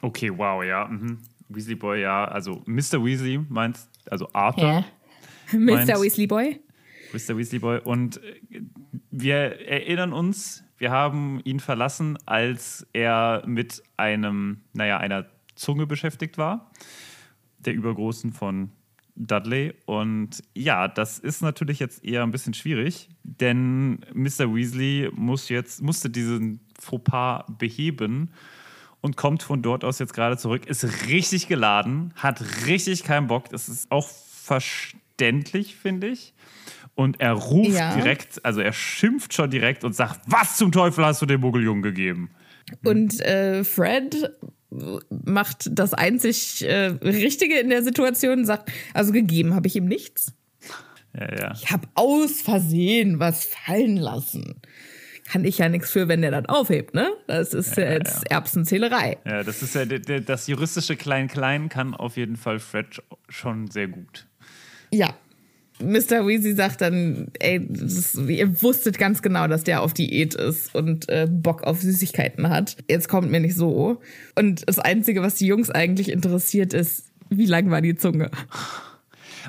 Speaker 2: Okay, wow, ja. Mhm. Weasley Boy, ja. Also Mr. Weasley meinst, also Arthur, <laughs>
Speaker 1: Mr.
Speaker 2: Meins-
Speaker 1: Weasley Boy.
Speaker 2: Mr. Weasley Boy. Und äh, wir erinnern uns, wir haben ihn verlassen, als er mit einem, naja, einer Zunge beschäftigt war. Der übergroßen von Dudley. Und ja, das ist natürlich jetzt eher ein bisschen schwierig, denn Mr. Weasley muss jetzt, musste diesen Fauxpas beheben und kommt von dort aus jetzt gerade zurück, ist richtig geladen, hat richtig keinen Bock. Das ist auch verständlich, finde ich. Und er ruft
Speaker 1: Ja.
Speaker 2: direkt, also er schimpft schon direkt und sagt, was zum Teufel hast du dem Muggeljungen gegeben?
Speaker 1: Und äh, Fred macht das einzig äh, Richtige in der Situation, sagt, also gegeben habe ich ihm nichts.
Speaker 2: Ja, ja.
Speaker 1: Ich habe aus Versehen was fallen lassen. Kann ich ja nichts für, wenn der dann aufhebt, ne? Das ist ja, jetzt Erbsenzählerei.
Speaker 2: Ja, das ist ja, das juristische Klein-Klein kann auf jeden Fall Fred schon sehr gut.
Speaker 1: Ja. Mr. Weasley sagt dann, ey, das ihr wusstet ganz genau, dass der auf Diät ist und äh, Bock auf Süßigkeiten hat. Jetzt kommt mir nicht so. Und das Einzige, was die Jungs eigentlich interessiert, ist, wie lang war die Zunge?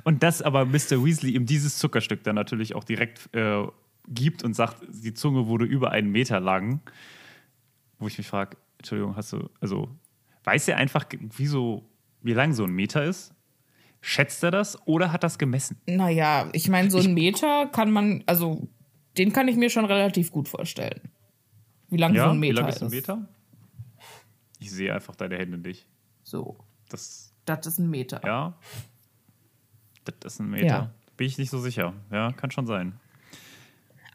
Speaker 2: Und dass aber Mr. Weasley ihm dieses Zuckerstück dann natürlich auch direkt äh, gibt und sagt, die Zunge wurde über einen Meter lang. Wo ich mich frage, Entschuldigung, hast du, also weiß er einfach, wie, so, wie lang so ein Meter ist? Schätzt er das oder hat das gemessen?
Speaker 1: Naja, ich meine, so ein Meter kann man, also den kann ich mir schon relativ gut vorstellen. Wie lang
Speaker 2: ja,
Speaker 1: so ein
Speaker 2: wie
Speaker 1: Meter
Speaker 2: lang
Speaker 1: ist.
Speaker 2: ist ein Meter? Ich sehe einfach deine Hände nicht.
Speaker 1: So,
Speaker 2: Das,
Speaker 1: das ist ein Meter.
Speaker 2: ja. Das ist ein Meter.
Speaker 1: Ja.
Speaker 2: Bin ich nicht so sicher. Ja, kann schon sein.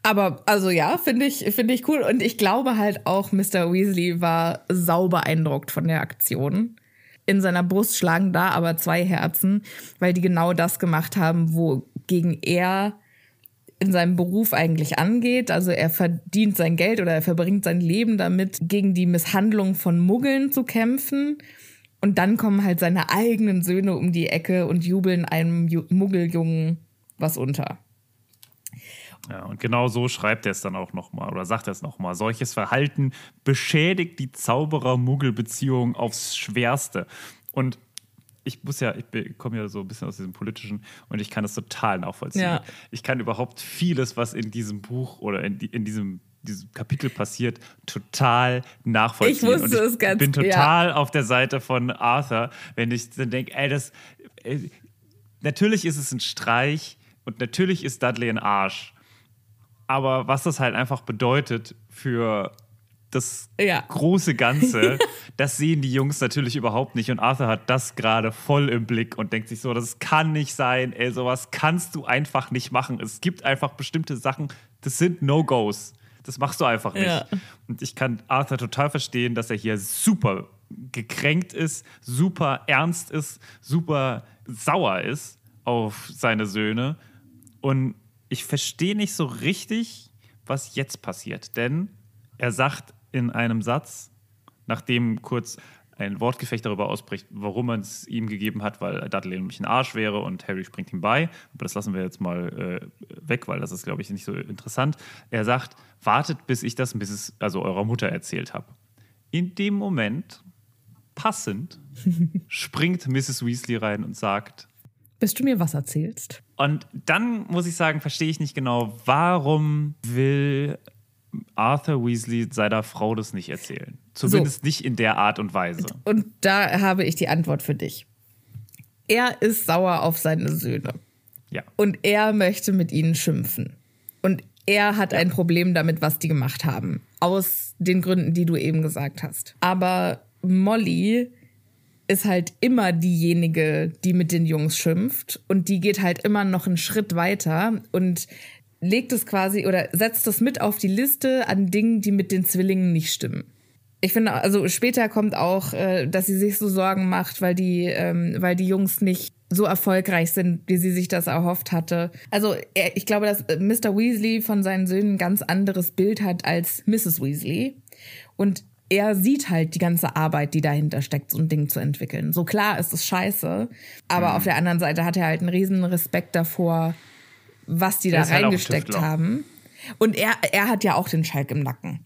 Speaker 1: Aber also ja, finde ich, finde ich cool. Und ich glaube halt auch, Mr. Weasley war sau beeindruckt von der Aktion. In seiner Brust schlagen da aber zwei Herzen, weil die genau das gemacht haben, wogegen er in seinem Beruf eigentlich angeht. Also er verdient sein Geld oder er verbringt sein Leben damit, gegen die Misshandlung von Muggeln zu kämpfen. Und dann kommen halt seine eigenen Söhne um die Ecke und jubeln einem Ju Muggeljungen was unter.
Speaker 2: Ja, und genau so schreibt er es dann auch nochmal oder sagt er es nochmal. Solches Verhalten beschädigt die Zauberer-Muggel-Beziehung aufs Schwerste. Und ich muss ja, ich komme ja so ein bisschen aus diesem politischen und ich kann das total nachvollziehen.
Speaker 1: Ja.
Speaker 2: Ich kann überhaupt vieles, was in diesem Buch oder in, die, in diesem, diesem Kapitel passiert, total nachvollziehen.
Speaker 1: Ich wusste
Speaker 2: und ich
Speaker 1: es ganz-
Speaker 2: bin total auf der Seite von Arthur, wenn ich dann denke, ey, das. Ey, natürlich ist es ein Streich und natürlich ist Dudley ein Arsch. Aber was das halt einfach bedeutet für das
Speaker 1: Ja.
Speaker 2: große Ganze, <laughs> das sehen die Jungs natürlich überhaupt nicht. Und Arthur hat das gerade voll im Blick und denkt sich so, das kann nicht sein, ey, sowas kannst du einfach nicht machen. Es gibt einfach bestimmte Sachen, das sind No-Gos. Das machst du einfach nicht.
Speaker 1: Ja.
Speaker 2: Und ich kann Arthur total verstehen, dass er hier super gekränkt ist, super ernst ist, super sauer ist auf seine Söhne. Und ich verstehe nicht so richtig, was jetzt passiert. Denn er sagt in einem Satz, nachdem kurz ein Wortgefecht darüber ausbricht, warum man es ihm gegeben hat, weil Dudley nämlich ein Arsch wäre und Harry springt ihm bei. Aber das lassen wir jetzt mal äh, weg, weil das ist, glaube ich, nicht so interessant. Er sagt, wartet, bis ich das Mrs., also eurer Mutter erzählt habe. In dem Moment, passend, <laughs> springt Mrs. Weasley rein und sagt,
Speaker 1: Bis du mir was erzählst.
Speaker 2: Und dann muss ich sagen, verstehe ich nicht genau, warum will Arthur Weasley seiner Frau das nicht erzählen? Zumindest nicht in der Art und Weise.
Speaker 1: Und da habe ich die Antwort für dich. Er ist sauer auf seine Söhne.
Speaker 2: Ja.
Speaker 1: Und er möchte mit ihnen schimpfen. Und er hat ein Problem damit, was die gemacht haben. Aus den Gründen, die du eben gesagt hast. Aber Molly ist halt immer diejenige, die mit den Jungs schimpft. Und die geht halt immer noch einen Schritt weiter und legt es quasi oder setzt es mit auf die Liste an Dingen, die mit den Zwillingen nicht stimmen. Ich finde, also später kommt auch, äh, dass sie sich so Sorgen macht, weil die, ähm, weil die Jungs nicht so erfolgreich sind, wie sie sich das erhofft hatte. Also ich glaube, dass Mr. Weasley von seinen Söhnen ein ganz anderes Bild hat als Mrs. Weasley. Und er sieht halt die ganze Arbeit, die dahinter steckt, so ein Ding zu entwickeln. So klar ist es scheiße, aber auf der anderen Seite hat er halt einen riesen Respekt davor, was die da
Speaker 2: halt
Speaker 1: reingesteckt
Speaker 2: Tüftler.
Speaker 1: haben. Und er, er hat ja auch den Schalk im Nacken.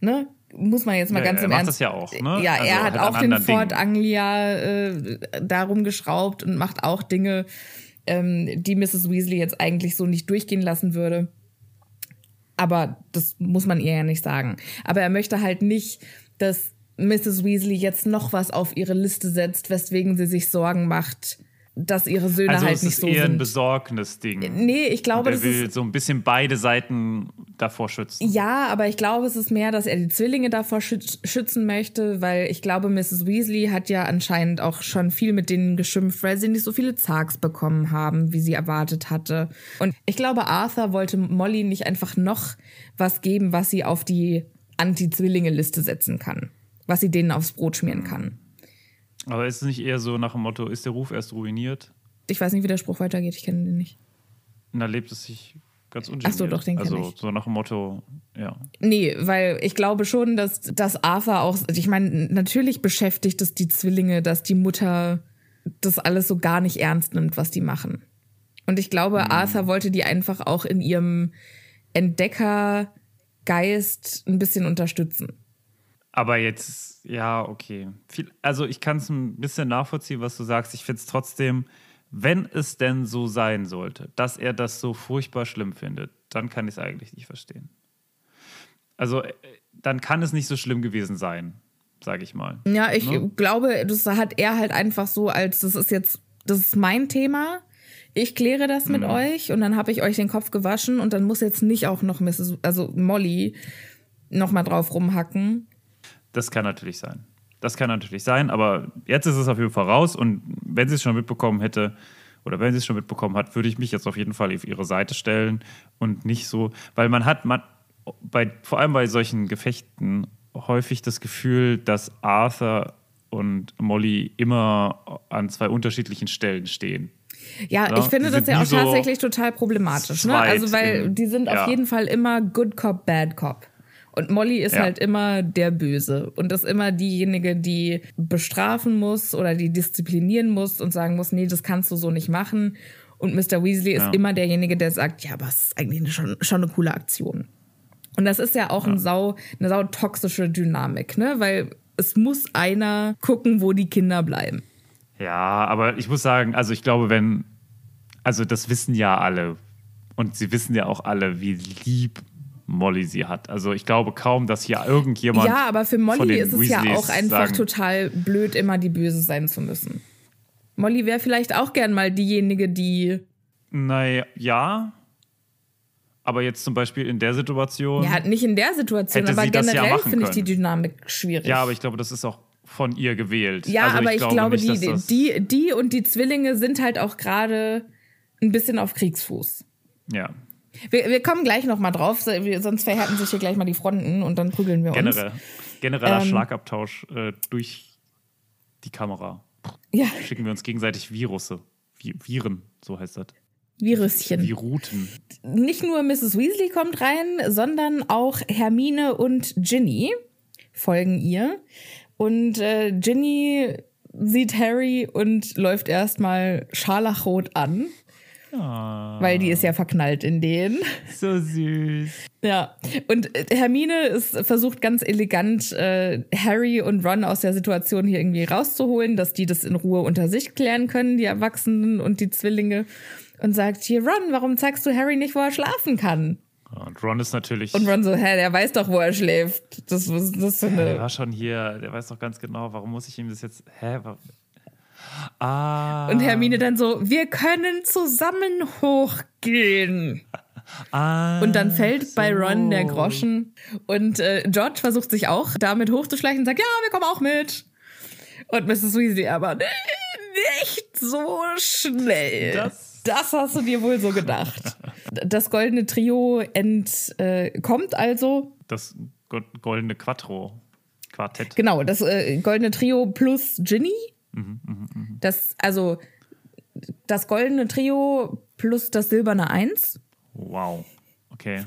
Speaker 1: Ne? Muss man jetzt mal
Speaker 2: Ja,
Speaker 1: ganz
Speaker 2: er
Speaker 1: im
Speaker 2: macht
Speaker 1: Ernst.
Speaker 2: das ja auch, ne?
Speaker 1: Ja,
Speaker 2: Also
Speaker 1: er hat
Speaker 2: halt
Speaker 1: auch den Ford. Anglia äh, darum geschraubt und macht auch Dinge, ähm, die Mrs. Weasley jetzt eigentlich so nicht durchgehen lassen würde. Aber das muss man ihr ja nicht sagen. Aber er möchte halt nicht, dass Mrs. Weasley jetzt noch was auf ihre Liste setzt, weswegen sie sich Sorgen macht, dass ihre Söhne
Speaker 2: Also
Speaker 1: halt
Speaker 2: es
Speaker 1: nicht
Speaker 2: ist
Speaker 1: so
Speaker 2: eher ein
Speaker 1: sind.
Speaker 2: Besorgnis-Ding.
Speaker 1: Nee, ich glaube,
Speaker 2: er
Speaker 1: das
Speaker 2: will
Speaker 1: ist
Speaker 2: so ein bisschen beide Seiten davor schützen.
Speaker 1: Ja, aber ich glaube, es ist mehr, dass er die Zwillinge davor schütz schützen möchte, weil ich glaube, Mrs. Weasley hat ja anscheinend auch schon viel mit denen geschimpft, weil sie nicht so viele Zags bekommen haben, wie sie erwartet hatte. Und ich glaube, Arthur wollte Molly nicht einfach noch was geben, was sie auf die Anti-Zwillinge-Liste setzen kann. Was sie denen aufs Brot schmieren kann.
Speaker 2: Aber ist es nicht eher so nach dem Motto, ist der Ruf erst ruiniert?
Speaker 1: Ich weiß nicht, wie der Spruch weitergeht, ich kenne den nicht.
Speaker 2: Dann lebt es sich ganz ungeniert.
Speaker 1: Ach so, doch, den
Speaker 2: Also
Speaker 1: ich.
Speaker 2: so nach dem Motto, ja.
Speaker 1: Nee, weil ich glaube schon, dass, dass Arthur auch, ich meine, natürlich beschäftigt es die Zwillinge, dass die Mutter das alles so gar nicht ernst nimmt, was die machen. Und ich glaube, Arthur wollte die einfach auch in ihrem Entdeckergeist ein bisschen unterstützen.
Speaker 2: Aber jetzt, ja, okay. Viel, also ich kann es ein bisschen nachvollziehen, was du sagst. Ich finde es trotzdem, wenn es denn so sein sollte, dass er das so furchtbar schlimm findet, dann kann ich es eigentlich nicht verstehen. Also äh, dann kann es nicht so schlimm gewesen sein, sage ich mal.
Speaker 1: Ja, ich
Speaker 2: Ne?
Speaker 1: glaube, das hat er halt einfach so als, das ist jetzt, das ist mein Thema. Ich kläre das mit euch und dann habe ich euch den Kopf gewaschen und dann muss jetzt nicht auch noch Mrs., also Molly noch mal drauf rumhacken.
Speaker 2: Das kann natürlich sein. Das kann natürlich sein, aber jetzt ist es auf jeden Fall raus und wenn sie es schon mitbekommen hätte oder wenn sie es schon mitbekommen hat, würde ich mich jetzt auf jeden Fall auf ihre Seite stellen und nicht so, weil man hat man bei vor allem bei solchen Gefechten häufig das Gefühl, dass Arthur und Molly immer an zwei unterschiedlichen Stellen stehen.
Speaker 1: Ja,
Speaker 2: Ja,
Speaker 1: ich finde
Speaker 2: die
Speaker 1: das ja auch
Speaker 2: so
Speaker 1: tatsächlich total problematisch. Ne? Also, weil die sind
Speaker 2: ja.
Speaker 1: auf jeden Fall immer Good Cop, Bad Cop. Und Molly ist
Speaker 2: Ja.
Speaker 1: halt immer der Böse und ist immer diejenige, die bestrafen muss oder die disziplinieren muss und sagen muss, nee, das kannst du so nicht machen. Und Mr. Weasley ist immer derjenige, der sagt, ja, aber es ist eigentlich schon, schon eine coole Aktion. Und das ist ja auch ein sau, eine sau toxische Dynamik, ne? Weil es muss einer gucken, wo die Kinder bleiben.
Speaker 2: Ja, aber ich muss sagen, also ich glaube, wenn, also das wissen ja alle und sie wissen ja auch alle, wie lieb Molly sie hat. Also ich glaube kaum, dass hier irgendjemand.
Speaker 1: Ja, aber für Molly ist es ja
Speaker 2: Weasleys
Speaker 1: auch einfach
Speaker 2: sagen,
Speaker 1: total blöd, immer die Böse sein zu müssen. Molly wäre vielleicht auch gern mal diejenige, die.
Speaker 2: Naja, ja. Aber jetzt zum Beispiel in der Situation.
Speaker 1: Ja, nicht in der Situation, aber
Speaker 2: ja
Speaker 1: generell
Speaker 2: machen
Speaker 1: finde ich die. Dynamik schwierig.
Speaker 2: Ja, aber ich glaube, das ist auch von ihr gewählt.
Speaker 1: Ja,
Speaker 2: also
Speaker 1: aber ich, glaube,
Speaker 2: nicht,
Speaker 1: die,
Speaker 2: das,
Speaker 1: die, die und die Zwillinge sind halt auch gerade ein bisschen auf Kriegsfuß.
Speaker 2: Ja,
Speaker 1: Wir, wir kommen gleich noch mal drauf, sonst verhärten sich hier gleich mal die Fronten und dann prügeln wir uns.
Speaker 2: generell. Genereller
Speaker 1: Ähm,
Speaker 2: Schlagabtausch äh, durch die Kamera.
Speaker 1: Ja,
Speaker 2: Schicken wir uns gegenseitig Virusse. Vi Viren, so heißt das.
Speaker 1: Virüschen.
Speaker 2: Viruten.
Speaker 1: nicht nur Mrs. Weasley kommt rein, sondern auch Hermine und Ginny folgen ihr. Und äh, Ginny sieht Harry und läuft erstmal scharlachrot an,
Speaker 2: Ah,
Speaker 1: weil die ist ja verknallt in den.
Speaker 2: so süß.
Speaker 1: Ja, und Hermine ist, versucht ganz elegant, äh, Harry und Ron aus der Situation hier irgendwie rauszuholen, dass die das in Ruhe unter sich klären können, die Erwachsenen und die Zwillinge. Und sagt, hier, Ron, warum zeigst du Harry nicht, wo er schlafen kann?
Speaker 2: Und Ron ist natürlich.
Speaker 1: Und Ron so, hä, der weiß doch, wo er schläft. Das, was das für
Speaker 2: der war schon hier, der weiß doch ganz genau, warum muss ich ihm das jetzt. Hä? Ah.
Speaker 1: Und Hermine dann so, wir können zusammen hochgehen.
Speaker 2: ah,
Speaker 1: Und dann fällt bei Ron der
Speaker 2: so.
Speaker 1: Groschen. Und äh, George versucht sich auch damit hochzuschleichen und sagt, ja, wir kommen auch mit. Und Mrs. Weasley aber, nicht so schnell.
Speaker 2: Das-
Speaker 1: Das, hast du dir wohl so gedacht. Das goldene Trio ent, äh, kommt also
Speaker 2: Das go- goldene Quattro. Quartett.
Speaker 1: Genau, das äh, goldene Trio plus Ginny. Das, also das goldene Trio plus das silberne Eins.
Speaker 2: Wow. Okay.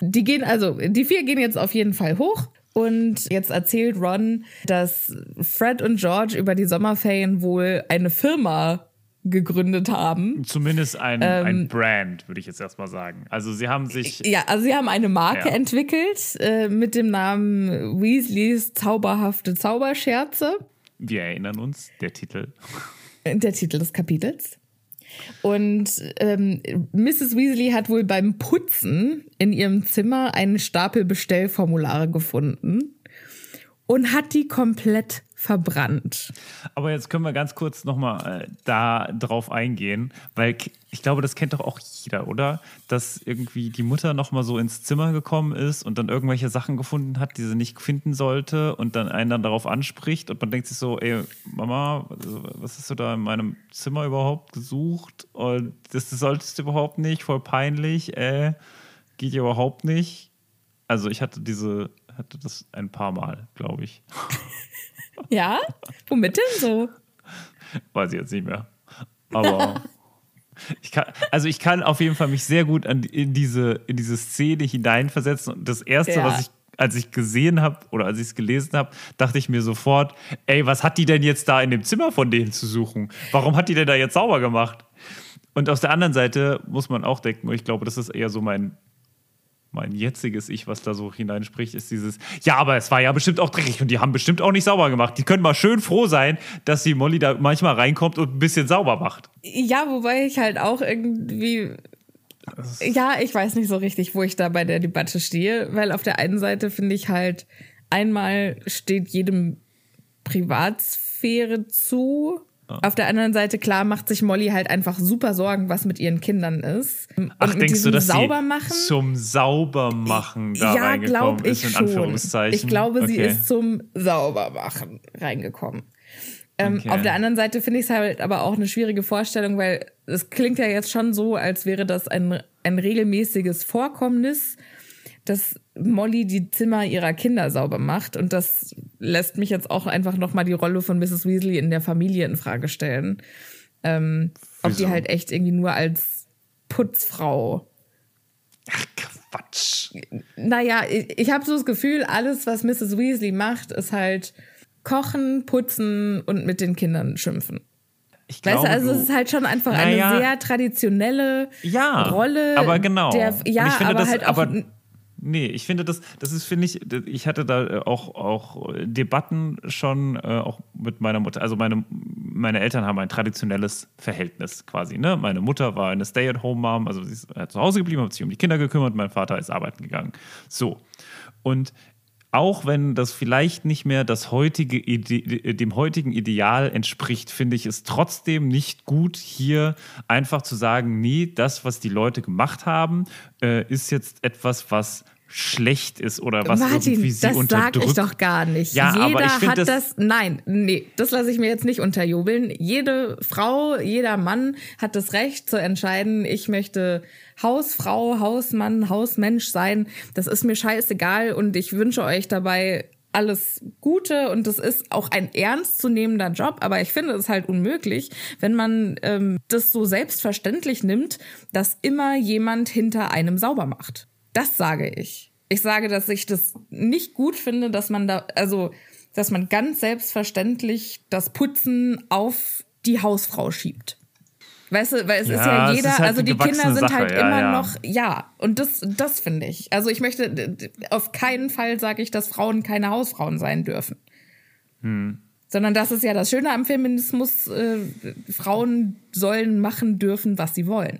Speaker 1: Die gehen, also, die vier gehen jetzt auf jeden Fall hoch. Und jetzt erzählt Ron, dass Fred und George über die Sommerferien wohl eine Firma gegründet haben.
Speaker 2: Zumindest ein,
Speaker 1: Ähm,
Speaker 2: ein Brand, würde ich jetzt erstmal sagen. Also sie haben sich.
Speaker 1: Ja, also sie haben eine Marke
Speaker 2: Ja.
Speaker 1: entwickelt äh, mit dem Namen Weasleys zauberhafte Zauberscherze.
Speaker 2: Wir erinnern uns, der Titel.
Speaker 1: der Titel des Kapitels. Und ähm, Mrs. Weasley hat wohl beim Putzen in ihrem Zimmer einen Stapel Bestellformulare gefunden und hat die komplett verbrannt.
Speaker 2: Aber jetzt können wir ganz kurz nochmal äh, da drauf eingehen, weil ich glaube, das kennt doch auch jeder, oder? Dass irgendwie die Mutter nochmal so ins Zimmer gekommen ist und dann irgendwelche Sachen gefunden hat, die sie nicht finden sollte und dann einen dann darauf anspricht und man denkt sich so, ey, Mama, was hast du da in meinem Zimmer überhaupt gesucht? Und das solltest du überhaupt nicht, voll peinlich, äh, geht ja überhaupt nicht. Also ich hatte diese, hatte das ein paar Mal, glaube ich. <laughs>
Speaker 1: Ja? Womit denn so?
Speaker 2: Weiß ich jetzt nicht mehr. Aber ich kann, also ich kann auf jeden Fall mich sehr gut an, in, diese, in diese Szene hineinversetzen. Und das Erste,
Speaker 1: Ja.
Speaker 2: was ich, als ich gesehen habe oder als ich es gelesen habe, dachte ich mir sofort, ey, was hat die denn jetzt da in dem Zimmer von denen zu suchen? Warum hat die denn da jetzt sauber gemacht? Und auf der anderen Seite muss man auch denken, und ich glaube, das ist eher so mein, mein jetziges Ich, was da so hineinspricht, ist dieses, ja, aber es war ja bestimmt auch dreckig und die haben bestimmt auch nicht sauber gemacht. Die können mal schön froh sein, dass die Molly da manchmal reinkommt und ein bisschen sauber macht.
Speaker 1: Ja, wobei ich halt auch irgendwie. Ja, ich weiß nicht so richtig, wo ich da bei der Debatte stehe, weil auf der einen Seite finde ich halt, einmal steht jedem Privatsphäre zu Auf der anderen Seite, klar, macht sich Molly halt einfach super Sorgen, was mit ihren Kindern ist. Und
Speaker 2: Ach, denkst du, dass
Speaker 1: Saubermachen,
Speaker 2: sie zum Saubermachen da
Speaker 1: ja,
Speaker 2: reingekommen
Speaker 1: glaube ich
Speaker 2: ist, in
Speaker 1: schon.
Speaker 2: Anführungszeichen?
Speaker 1: Ich glaube, sie
Speaker 2: Okay.
Speaker 1: ist zum Saubermachen reingekommen. Ähm,
Speaker 2: Okay.
Speaker 1: Auf der anderen Seite finde ich es halt aber auch eine schwierige Vorstellung, weil es klingt ja jetzt schon so, als wäre das ein, ein regelmäßiges Vorkommnis, dass Molly die Zimmer ihrer Kinder sauber macht. Und das lässt mich jetzt auch einfach nochmal die Rolle von Mrs. Weasley in der Familie in Frage stellen. Ähm, ob die halt echt irgendwie nur als Putzfrau
Speaker 2: Ach, Quatsch.
Speaker 1: naja, ich, ich habe so das Gefühl, alles, was Mrs. Weasley macht, ist halt kochen, putzen und mit den Kindern schimpfen.
Speaker 2: Ich
Speaker 1: Weißt
Speaker 2: glaube,
Speaker 1: du, also es ist halt schon einfach
Speaker 2: Naja.
Speaker 1: eine sehr traditionelle
Speaker 2: ja,
Speaker 1: Rolle.
Speaker 2: aber genau.
Speaker 1: Der, ja,
Speaker 2: ich finde
Speaker 1: aber
Speaker 2: das,
Speaker 1: halt auch.
Speaker 2: aber Nee, ich finde das, das ist, finde ich, ich hatte da äh, auch, auch Debatten schon, äh, auch mit meiner Mutter. Also meine, meine Eltern haben ein traditionelles Verhältnis quasi. Ne? Meine Mutter war eine Stay-at-home-Mom, also sie ist äh, zu Hause geblieben, hat sich um die Kinder gekümmert, mein Vater ist arbeiten gegangen. So. Und auch wenn das vielleicht nicht mehr das heutige Ide dem heutigen Ideal entspricht, finde ich es trotzdem nicht gut, hier einfach zu sagen, nee, das, was die Leute gemacht haben, äh, ist jetzt etwas, was schlecht ist oder was irgendwie
Speaker 1: Martin,
Speaker 2: sie
Speaker 1: das sag
Speaker 2: unterdrückt.
Speaker 1: ich doch gar nicht.
Speaker 2: Ja,
Speaker 1: Jeder
Speaker 2: aber ich find
Speaker 1: hat
Speaker 2: das-
Speaker 1: das, Nein, nee, das lasse ich mir jetzt nicht unterjubeln. Jede Frau, jeder Mann hat das Recht zu entscheiden, ich möchte Hausfrau, Hausmann, Hausmensch sein. Das ist mir scheißegal und ich wünsche euch dabei alles Gute und das ist auch ein ernstzunehmender Job, aber ich finde es halt unmöglich, wenn man ähm, das so selbstverständlich nimmt, dass immer jemand hinter einem sauber macht. Das sage ich. Ich sage, dass ich das nicht gut finde, dass man da, also, dass man ganz selbstverständlich das Putzen auf die Hausfrau schiebt. Weißt du, weil es ist
Speaker 2: Ja,
Speaker 1: ja
Speaker 2: es
Speaker 1: jeder,
Speaker 2: ist halt
Speaker 1: also die Kinder sind
Speaker 2: Sache,
Speaker 1: halt
Speaker 2: ja,
Speaker 1: immer
Speaker 2: ja.
Speaker 1: noch, ja, und das, das finde ich. Also ich möchte, auf keinen Fall sage ich, dass Frauen keine Hausfrauen sein dürfen.
Speaker 2: Hm.
Speaker 1: Sondern das ist ja das Schöne am Feminismus, äh, Frauen sollen machen dürfen, was sie wollen.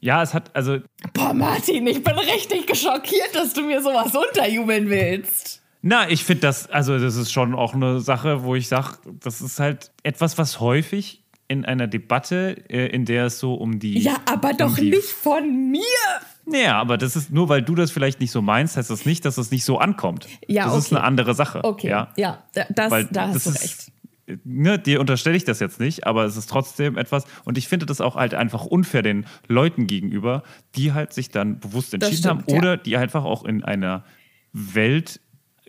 Speaker 2: Ja, es hat, also
Speaker 1: Boah, Martin, ich bin richtig geschockiert, dass du mir sowas unterjubeln willst.
Speaker 2: Na, ich finde das, also das ist schon auch eine Sache, wo ich sage, das ist halt etwas, was häufig in einer Debatte, äh, in der es so um die.
Speaker 1: Ja, aber doch
Speaker 2: um die,
Speaker 1: nicht von mir.
Speaker 2: Naja, aber das ist nur, weil du das vielleicht nicht so meinst, heißt das nicht, dass es nicht so ankommt.
Speaker 1: Ja,
Speaker 2: das ist
Speaker 1: okay.
Speaker 2: eine andere Sache.
Speaker 1: Okay,
Speaker 2: Ja,
Speaker 1: ja, da- das,
Speaker 2: weil
Speaker 1: da hast
Speaker 2: das
Speaker 1: du
Speaker 2: ist,
Speaker 1: recht.
Speaker 2: Ne, dir unterstelle ich das jetzt nicht, aber es ist trotzdem etwas, und ich finde das auch halt einfach unfair den Leuten gegenüber, die halt sich dann bewusst entschieden
Speaker 1: stimmt,
Speaker 2: haben
Speaker 1: ja.
Speaker 2: oder die einfach auch in einer Welt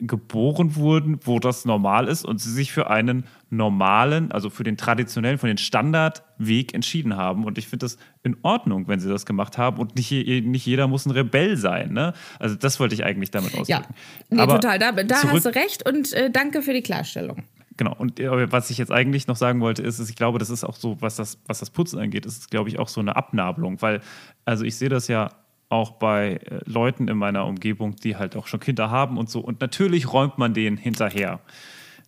Speaker 2: geboren wurden, wo das normal ist und sie sich für einen normalen, also für den traditionellen, für den Standardweg entschieden haben. Und ich finde das in Ordnung, wenn sie das gemacht haben. Und nicht, nicht jeder muss ein Rebell sein. Ne? Also das wollte ich eigentlich damit
Speaker 1: Ja,
Speaker 2: ausdrücken.
Speaker 1: nee,
Speaker 2: Aber
Speaker 1: total. Da, da hast du recht und äh, danke für die Klarstellung.
Speaker 2: Genau, und äh, was ich jetzt eigentlich noch sagen wollte, ist, ist, ich glaube, das ist auch so, was das, was das Putzen angeht, ist glaube ich, auch so eine Abnabelung, weil, also ich sehe das ja auch bei äh, Leuten in meiner Umgebung, die halt auch schon Kinder haben und so, und natürlich räumt man denen hinterher.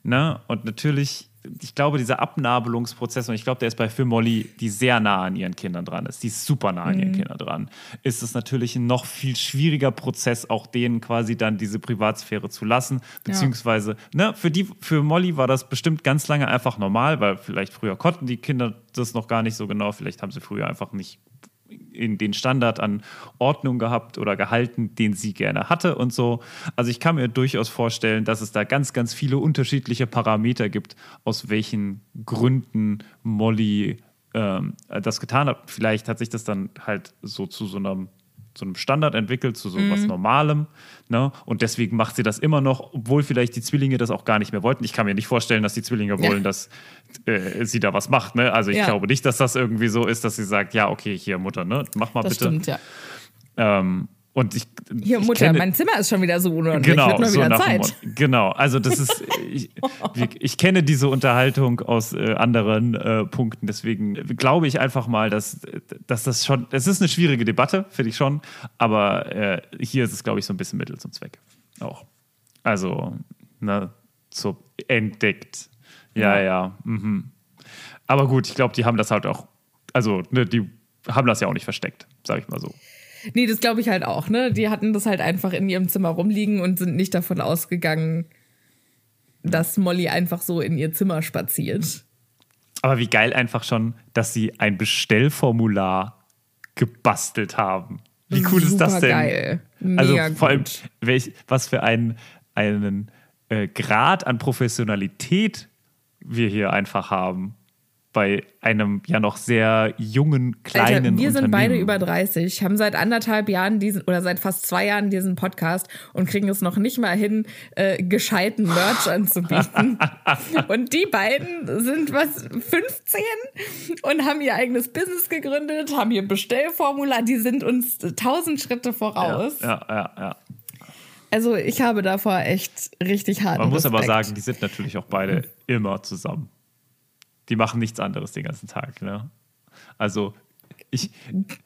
Speaker 2: Ne? Und natürlich, ich glaube, dieser Abnabelungsprozess, und ich glaube, der ist bei für Molly, die sehr nah an ihren Kindern dran ist, die ist super nah an ihren Kindern dran, ist es natürlich ein noch viel schwieriger Prozess, auch denen quasi dann diese Privatsphäre zu lassen, beziehungsweise, ne, für die, für Molly war das bestimmt ganz lange einfach normal, weil vielleicht früher konnten die Kinder das noch gar nicht so genau, vielleicht haben sie früher einfach nicht in den Standard an Ordnung gehabt oder gehalten, den sie gerne hatte und so. Also ich kann mir durchaus vorstellen, dass es da ganz, ganz viele unterschiedliche Parameter gibt, aus welchen Gründen Molly ähm, das getan hat. Vielleicht hat sich das dann halt so zu so einem zu einem Standard entwickelt, zu so was Normalem. Ne? Und deswegen macht sie das immer noch, obwohl vielleicht die Zwillinge das auch gar nicht mehr wollten. Ich kann mir nicht vorstellen, dass die Zwillinge
Speaker 1: Ja.
Speaker 2: wollen, dass äh, sie da was macht. Ne? Also ich
Speaker 1: Ja.
Speaker 2: glaube nicht, dass das irgendwie so ist, dass sie sagt, ja, okay, hier Mutter, ne? mach mal
Speaker 1: Das
Speaker 2: bitte.
Speaker 1: stimmt, ja.
Speaker 2: Ähm, und ich,
Speaker 1: Hier,
Speaker 2: ich
Speaker 1: Mutter,
Speaker 2: kenne-
Speaker 1: mein Zimmer ist schon wieder so unordentlich.
Speaker 2: Genau,
Speaker 1: Wird mal
Speaker 2: so
Speaker 1: wieder Zeit.
Speaker 2: Genau, also das ist, <laughs> ich, ich kenne diese Unterhaltung aus äh, anderen äh, Punkten, deswegen glaube ich einfach mal, dass, dass das schon, es ist eine schwierige Debatte, finde ich schon, aber äh, hier ist es, glaube ich, so ein bisschen Mittel zum Zweck auch. Also, ne, so entdeckt. Ja,
Speaker 1: Ja.
Speaker 2: ja. mhm. Aber gut, ich glaube, die haben das halt auch, also, ne, die haben das ja auch nicht versteckt, sage ich mal so.
Speaker 1: Nee, das glaube ich halt auch, ne? Die hatten das halt einfach in ihrem Zimmer rumliegen und sind nicht davon ausgegangen, dass Molly einfach so in ihr Zimmer spaziert.
Speaker 2: Aber wie geil einfach schon, dass sie ein Bestellformular gebastelt haben. Wie cool ist das denn?
Speaker 1: Geil.
Speaker 2: also
Speaker 1: Mega
Speaker 2: vor allem, welch, was für einen, einen äh, Grad an Professionalität wir hier einfach haben. Bei einem ja noch sehr jungen, kleinen
Speaker 1: Alter, wir sind beide über 30, haben seit anderthalb Jahren diesen oder seit fast zwei Jahren diesen Podcast und kriegen es noch nicht mal hin, äh, gescheiten Merch anzubieten. <laughs> und die beiden sind was 15 und haben ihr eigenes Business gegründet, haben ihr Bestellformular, die sind uns tausend Schritte voraus.
Speaker 2: Ja, ja, ja.
Speaker 1: Also ich habe davor echt richtig hart.
Speaker 2: Man muss aber sagen, die sind natürlich auch beide immer zusammen. Die machen nichts anderes den ganzen Tag. Ne? Also ich,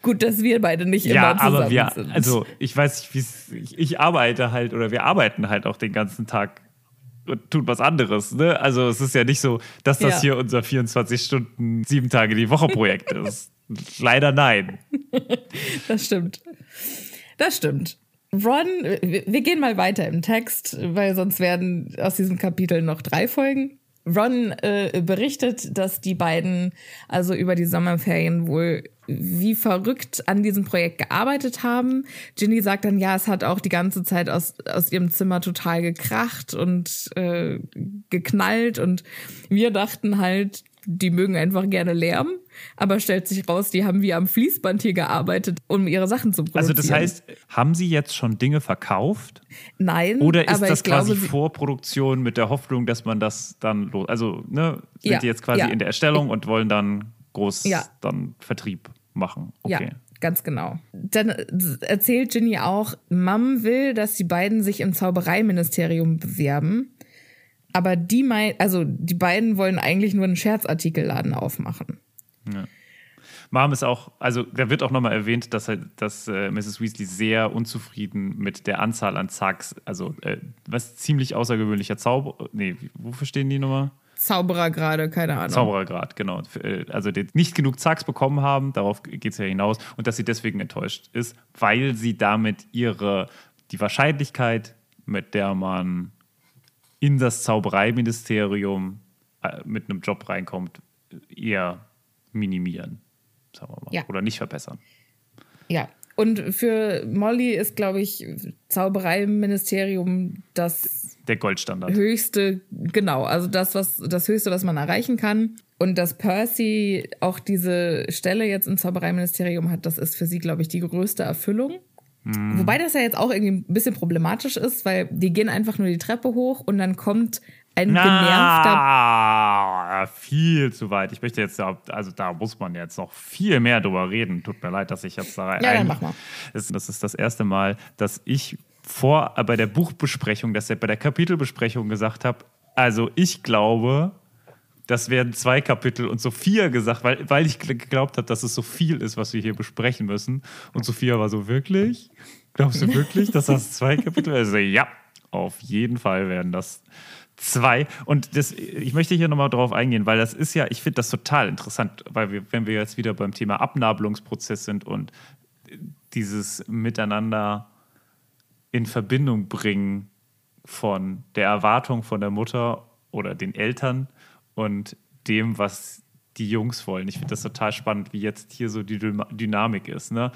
Speaker 1: gut, dass wir beide nicht
Speaker 2: ja,
Speaker 1: immer zusammen
Speaker 2: aber wir,
Speaker 1: sind.
Speaker 2: also ich weiß nicht, wie es, ich, ich arbeite halt oder wir arbeiten halt auch den ganzen Tag und tun was anderes. Ne? Also es ist ja nicht so, dass das
Speaker 1: Ja.
Speaker 2: hier unser 24 Stunden, sieben Tage die Woche Projekt ist. Leider nein. <laughs>
Speaker 1: Das stimmt. Das stimmt. Ron, wir wir gehen mal weiter im Text, weil sonst werden aus diesem Kapitel noch drei Folgen. Ron äh, berichtet, dass die beiden also über die Sommerferien wohl wie verrückt an diesem Projekt gearbeitet haben. Ginny sagt dann, ja, es hat auch die ganze Zeit aus, aus ihrem Zimmer total gekracht und äh, geknallt und wir dachten halt, die mögen einfach gerne Lärm, aber stellt sich raus, die haben wie am Fließband hier gearbeitet, um ihre Sachen zu produzieren.
Speaker 2: Also das heißt, haben Sie jetzt schon Dinge verkauft?
Speaker 1: nein,
Speaker 2: Oder ist das
Speaker 1: glaube,
Speaker 2: quasi
Speaker 1: sie-
Speaker 2: Vorproduktion mit der Hoffnung, dass man das dann los. Also, ne, sind
Speaker 1: Ja,
Speaker 2: die jetzt quasi
Speaker 1: ja.
Speaker 2: in der Erstellung und wollen dann groß
Speaker 1: Ja.
Speaker 2: dann Vertrieb machen? Okay.
Speaker 1: Ja, ganz genau. Dann äh, erzählt Ginny auch, Mom will, dass die beiden sich im Zaubereiministerium bewerben. Aber die mein, also die beiden wollen eigentlich nur einen Scherzartikelladen aufmachen.
Speaker 2: Mom ist auch, also da wird auch nochmal erwähnt, dass, dass äh, Mrs. Weasley sehr unzufrieden mit der Anzahl an Zacks, also äh, was ziemlich außergewöhnlicher Zauber, nee, wofür stehen die Nummer?
Speaker 1: Zauberer gerade, keine Ahnung.
Speaker 2: Zauberergrad, genau. Äh, Also die nicht genug Zacks bekommen haben, darauf geht es ja hinaus, und dass sie deswegen enttäuscht ist, weil sie damit ihre, die Wahrscheinlichkeit, mit der man in das Zaubereiministerium äh, mit einem Job reinkommt, eher minimieren, sagen wir mal,
Speaker 1: Ja.
Speaker 2: oder nicht verbessern.
Speaker 1: Ja. Und für Molly ist, glaube ich, Zaubereiministerium das
Speaker 2: Der Goldstandard.
Speaker 1: höchste, genau, also das, was das höchste, was man erreichen kann. Und dass Percy auch diese Stelle jetzt im Zaubereiministerium hat, das ist für sie, glaube ich, die größte Erfüllung. Wobei das ja jetzt auch irgendwie ein bisschen problematisch ist, weil die gehen einfach nur die Treppe hoch und dann kommt ein genervter.
Speaker 2: Na, viel zu weit. Ich möchte jetzt, ja- also da muss man jetzt noch viel mehr drüber reden. Tut mir leid, dass ich jetzt da rein.
Speaker 1: Ja, dann mach mal.
Speaker 2: Das, ist das erste Mal, dass ich vor, äh, bei der Buchbesprechung, dass ich bei der Kapitelbesprechung gesagt habe, also ich glaube, das werden zwei Kapitel und Sophia gesagt, weil, weil ich gl- geglaubt habe, dass es so viel ist, was wir hier besprechen müssen. Und Sophia war so, wirklich? Glaubst du wirklich, dass das zwei Kapitel werden? Also, ja, auf jeden Fall werden das zwei. Und das, ich möchte hier nochmal drauf eingehen, weil das ist ja, ich finde das total interessant, weil wir, wenn wir jetzt wieder beim Thema Abnabelungsprozess sind und dieses Miteinander in Verbindung bringen von der Erwartung von der Mutter oder den Eltern und dem, was die Jungs wollen. Ich finde das total spannend, wie jetzt hier so die Dynamik ist, ne?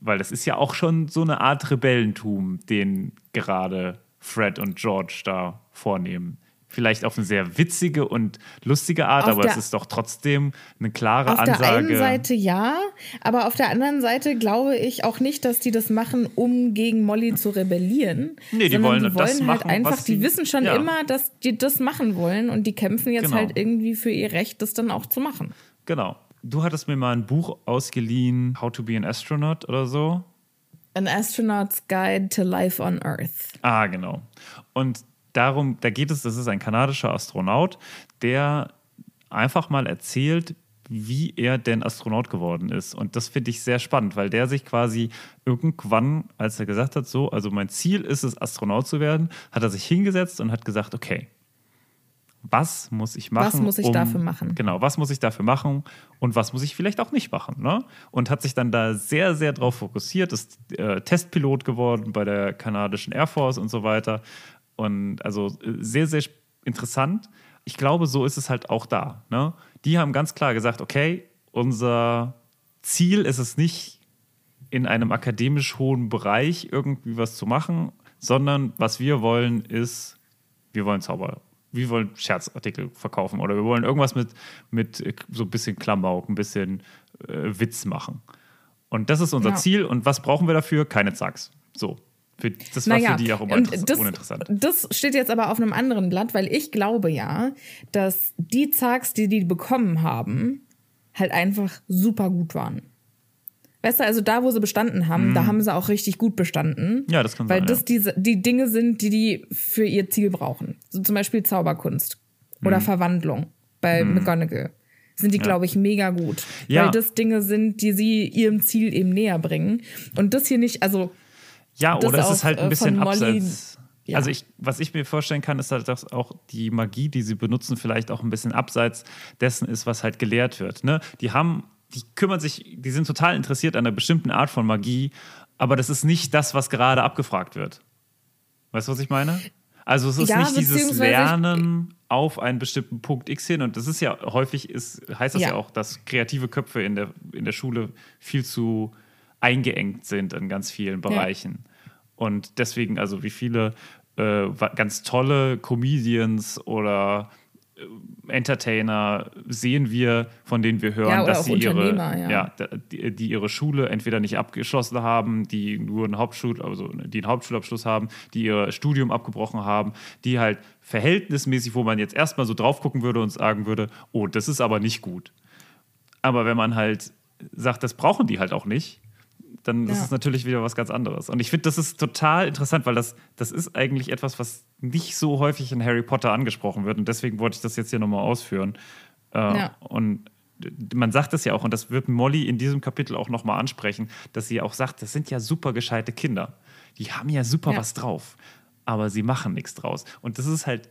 Speaker 2: Weil das ist ja auch schon so eine Art Rebellentum, den gerade Fred und George da vornehmen. Vielleicht auf eine sehr witzige und lustige Art,
Speaker 1: Auf
Speaker 2: aber
Speaker 1: der-
Speaker 2: es ist doch trotzdem eine klare
Speaker 1: Auf der
Speaker 2: Ansage.
Speaker 1: einen Seite ja, aber auf der anderen Seite glaube ich auch nicht, dass die das machen, um gegen Molly zu rebellieren.
Speaker 2: Nee, die wollen
Speaker 1: die
Speaker 2: das
Speaker 1: wollen halt
Speaker 2: machen,
Speaker 1: einfach,
Speaker 2: was
Speaker 1: die
Speaker 2: sie-
Speaker 1: wissen schon
Speaker 2: ja.
Speaker 1: immer, dass die das machen wollen und die kämpfen jetzt
Speaker 2: Genau.
Speaker 1: halt irgendwie für ihr Recht, das dann auch zu machen.
Speaker 2: Genau. Du hattest mir mal ein Buch ausgeliehen, How to be an Astronaut oder so.
Speaker 1: An Astronaut's Guide to Life on Earth.
Speaker 2: Ah, genau. Und darum, da geht es, das ist ein kanadischer Astronaut, der einfach mal erzählt, wie er denn Astronaut geworden ist. Und das finde ich sehr spannend, weil der sich quasi irgendwann, als er gesagt hat, so, also mein Ziel ist es, Astronaut zu werden, hat er sich hingesetzt und hat gesagt, okay, was muss ich machen?
Speaker 1: Was muss ich dafür machen?
Speaker 2: Genau, was muss ich dafür machen und was muss ich vielleicht auch nicht machen? Ne? Und hat sich dann da sehr, sehr drauf fokussiert, ist äh, Testpilot geworden bei der kanadischen Air Force und so weiter. Und also äh, sehr, sehr interessant. ich glaube, so ist es halt auch da. Ne? Die haben ganz klar gesagt, okay, unser Ziel ist es nicht, in einem akademisch hohen Bereich irgendwie was zu machen, sondern was wir wollen ist, wir wollen Zauber, wir wollen Scherzartikel verkaufen oder wir wollen irgendwas mit, mit so ein bisschen Klamauk, ein bisschen äh, Witz machen. Und das ist unser
Speaker 1: Ja.
Speaker 2: Ziel. Und was brauchen wir dafür? Keine Zacks. So. Für, das war
Speaker 1: Naja,
Speaker 2: für die auch immer
Speaker 1: das,
Speaker 2: uninteressant.
Speaker 1: Das steht jetzt aber auf einem anderen Blatt, weil ich glaube ja, dass die Zags, die die bekommen haben, halt einfach super gut waren. Weißt du, also da, wo sie bestanden haben, da haben sie auch richtig gut bestanden.
Speaker 2: Mhm. Ja, das kann
Speaker 1: Weil
Speaker 2: sein,
Speaker 1: das
Speaker 2: ja.
Speaker 1: diese, die Dinge sind, die die für ihr Ziel brauchen. So zum Beispiel Zauberkunst
Speaker 2: Mhm.
Speaker 1: oder Verwandlung bei McGonagall. Sind die, glaube ich, mega gut.
Speaker 2: Ja.
Speaker 1: Weil das Dinge sind, die sie ihrem Ziel eben näher bringen. Und das hier nicht, also
Speaker 2: Ja,
Speaker 1: das
Speaker 2: oder es ist halt
Speaker 1: äh,
Speaker 2: ein bisschen
Speaker 1: von Molly-
Speaker 2: abseits.
Speaker 1: Ja.
Speaker 2: Also ich, was ich mir vorstellen kann, ist halt, dass auch die Magie, die sie benutzen, vielleicht auch ein bisschen abseits dessen ist, was halt gelehrt wird. Ne? Die haben, die kümmern sich, die sind total interessiert an einer bestimmten Art von Magie, aber das ist nicht das, was gerade abgefragt wird. Weißt du, was ich meine? Also es ist
Speaker 1: Ja,
Speaker 2: nicht dieses Lernen auf einen bestimmten Punkt X hin. Und das ist ja häufig, ist, heißt das ja.
Speaker 1: Ja.
Speaker 2: auch, dass kreative Köpfe in der, in der Schule viel zu eingeengt sind in ganz vielen Bereichen. Und deswegen, also wie viele äh, ganz tolle Comedians oder äh, Entertainer sehen wir, von denen wir hören,
Speaker 1: Ja,
Speaker 2: dass sie ihre,
Speaker 1: ja.
Speaker 2: da- die, die ihre Schule entweder nicht abgeschlossen haben, die nur einen Hauptschul, also die einen Hauptschulabschluss haben, die ihr Studium abgebrochen haben, die halt verhältnismäßig, wo man jetzt erstmal so drauf gucken würde und sagen würde, oh, das ist aber nicht gut. Aber wenn man halt sagt, das brauchen die halt auch nicht, dann ist
Speaker 1: Ja.
Speaker 2: es natürlich wieder was ganz anderes. Und ich finde, das ist total interessant, weil das, das ist eigentlich etwas, was nicht so häufig in Harry Potter angesprochen wird. Und deswegen wollte ich das jetzt hier nochmal ausführen. Äh,
Speaker 1: Ja.
Speaker 2: Und man sagt es ja auch, und das wird Molly in diesem Kapitel auch nochmal ansprechen, dass sie auch sagt, das sind ja super gescheite Kinder. Die haben ja super
Speaker 1: Ja.
Speaker 2: was drauf, aber sie machen nichts draus. Und das ist halt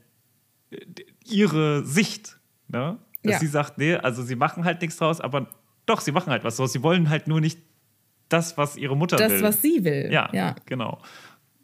Speaker 2: äh, ihre Sicht, ne? dass sie sagt, nee, also sie machen halt nichts draus, aber doch, sie machen halt was draus. Sie wollen halt nur nicht das, was ihre Mutter will.
Speaker 1: das, was sie will.
Speaker 2: Ja,
Speaker 1: ja.
Speaker 2: genau.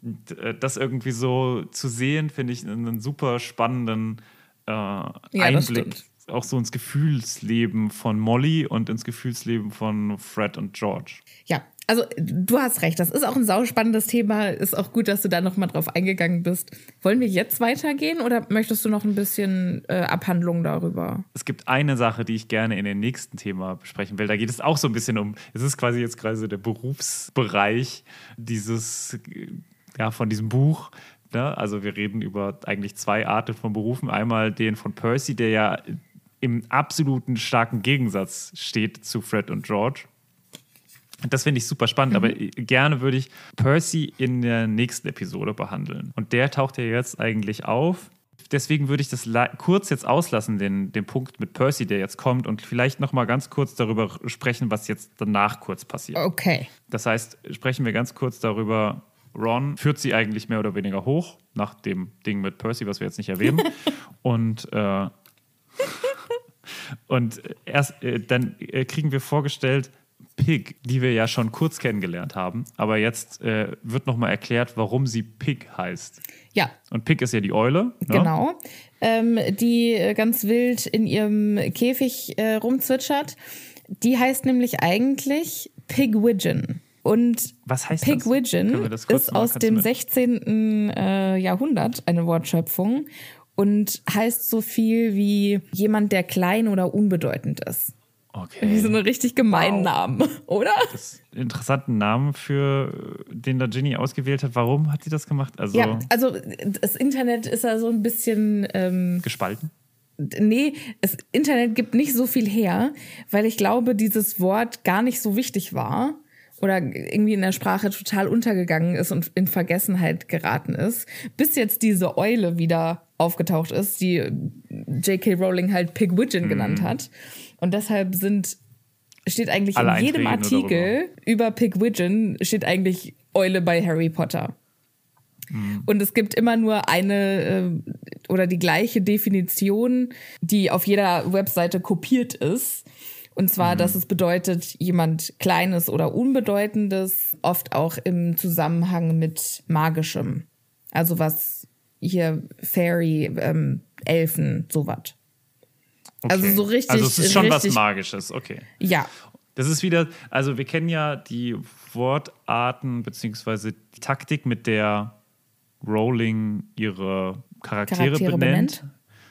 Speaker 2: Und, äh, das irgendwie so zu sehen, finde ich einen super spannenden äh,
Speaker 1: das
Speaker 2: Einblick. Auch so ins Gefühlsleben von Molly und ins Gefühlsleben von Fred und George.
Speaker 1: Ja, also du hast recht, das ist auch ein sauspannendes Thema. Ist auch gut, dass du da nochmal drauf eingegangen bist. Wollen wir jetzt weitergehen oder möchtest du noch ein bisschen äh, Abhandlung darüber?
Speaker 2: Es gibt eine Sache, die ich gerne in dem nächsten Thema besprechen will. Da geht es auch so ein bisschen um, es ist quasi jetzt quasi der Berufsbereich dieses, ja, von diesem Buch. Ne? Also wir reden über eigentlich zwei Arten von Berufen. Einmal den von Percy, der ja im absoluten starken Gegensatz steht zu Fred und George. Das finde ich super spannend, aber gerne würde ich Percy in der nächsten Episode behandeln. Und der taucht ja jetzt eigentlich auf. Deswegen würde ich das kurz jetzt auslassen, den, den Punkt mit Percy, der jetzt kommt, und vielleicht noch mal ganz kurz darüber sprechen, was jetzt danach kurz passiert.
Speaker 1: Okay.
Speaker 2: Das heißt, sprechen wir ganz kurz darüber. Ron führt sie eigentlich mehr oder weniger hoch, nach dem Ding mit Percy, was wir jetzt nicht erwähnen. <laughs> und äh, <laughs> und erst äh, dann äh, kriegen wir vorgestellt Pig, die wir ja schon kurz kennengelernt haben. Aber jetzt äh, wird nochmal erklärt, warum sie Pig heißt.
Speaker 1: Ja,
Speaker 2: Und Pig ist ja die Eule. Ne?
Speaker 1: genau. Ähm, die äh, ganz wild in ihrem Käfig äh, rumzwitschert. Die heißt nämlich eigentlich Pigwidgeon. Und
Speaker 2: Was heißt
Speaker 1: Pigwidgeon ist aus dem
Speaker 2: mir-
Speaker 1: 16. Äh, Jahrhundert eine Wortschöpfung und heißt so viel wie jemand, der klein oder unbedeutend ist. Wie so
Speaker 2: Okay.
Speaker 1: eine richtig gemeinen Namen, <laughs> oder?
Speaker 2: Das ist ein interessanten Namen für den da Ginny ausgewählt hat. Warum hat sie das gemacht? Also
Speaker 1: Ja, also das Internet ist ja so ein bisschen, ähm,
Speaker 2: gespalten.
Speaker 1: nee, das Internet gibt nicht so viel her, weil ich glaube, dieses Wort gar nicht so wichtig war oder irgendwie in der Sprache total untergegangen ist und in Vergessenheit geraten ist, bis jetzt diese Eule wieder aufgetaucht ist, die J.K. Rowling halt Pigwidgeon genannt hat. Und deshalb sind steht eigentlich
Speaker 2: Alle
Speaker 1: in jedem Artikel über Pigwidgeon steht eigentlich Eule bei Harry Potter. Und es gibt immer nur eine äh, oder die gleiche Definition, die auf jeder Webseite kopiert ist. Und zwar, dass es bedeutet, jemand Kleines oder Unbedeutendes, oft auch im Zusammenhang mit Magischem. Also was hier Fairy, ähm, Elfen, sowas.
Speaker 2: Okay.
Speaker 1: Also so richtig.
Speaker 2: Also es ist schon was Magisches, okay.
Speaker 1: Ja,
Speaker 2: Das ist wieder, also wir kennen ja die Wortarten beziehungsweise die Taktik, mit der Rowling ihre Charaktere,
Speaker 1: Charaktere
Speaker 2: benennt.
Speaker 1: benennt.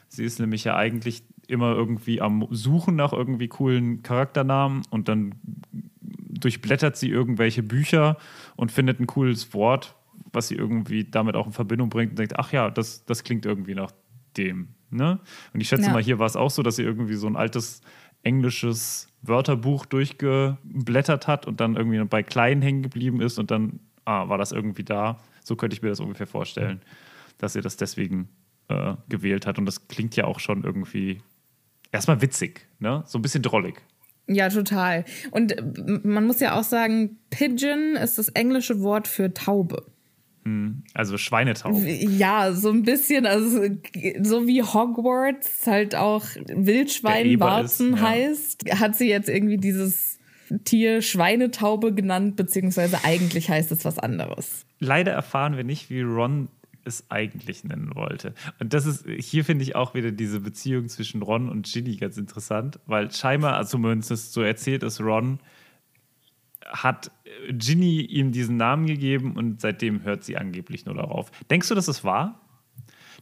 Speaker 2: Sie ist nämlich ja eigentlich immer irgendwie am Suchen nach irgendwie coolen Charakternamen und dann durchblättert sie irgendwelche Bücher und findet ein cooles Wort, was sie irgendwie damit auch in Verbindung bringt und denkt, ach ja, das, das klingt irgendwie nach dem. Ne? Und ich schätze
Speaker 1: Ja.
Speaker 2: mal, hier war es auch so, dass sie irgendwie so ein altes englisches Wörterbuch durchgeblättert hat und dann irgendwie bei klein hängen geblieben ist und dann ah, war das irgendwie da. So könnte ich mir das ungefähr vorstellen, dass sie das deswegen äh, gewählt hat. Und das klingt ja auch schon irgendwie erstmal witzig, ne? So ein bisschen drollig.
Speaker 1: ja, total. Und äh, man muss ja auch sagen, Pigeon ist das englische Wort für Taube.
Speaker 2: Also Schweinetaub.
Speaker 1: Ja, so ein bisschen, also so wie Hogwarts halt auch Wildschweinwarzen
Speaker 2: ist, ja.
Speaker 1: heißt, hat sie jetzt irgendwie dieses Tier Schweinetaube genannt, beziehungsweise eigentlich heißt es was anderes.
Speaker 2: Leider erfahren wir nicht, wie Ron es eigentlich nennen wollte. Und das ist, hier finde ich auch wieder diese Beziehung zwischen Ron und Ginny ganz interessant, weil scheinbar, also zumindest so erzählt es Ron, hat Ginny ihm diesen Namen gegeben und seitdem hört sie angeblich nur darauf. Denkst du, dass es wahr?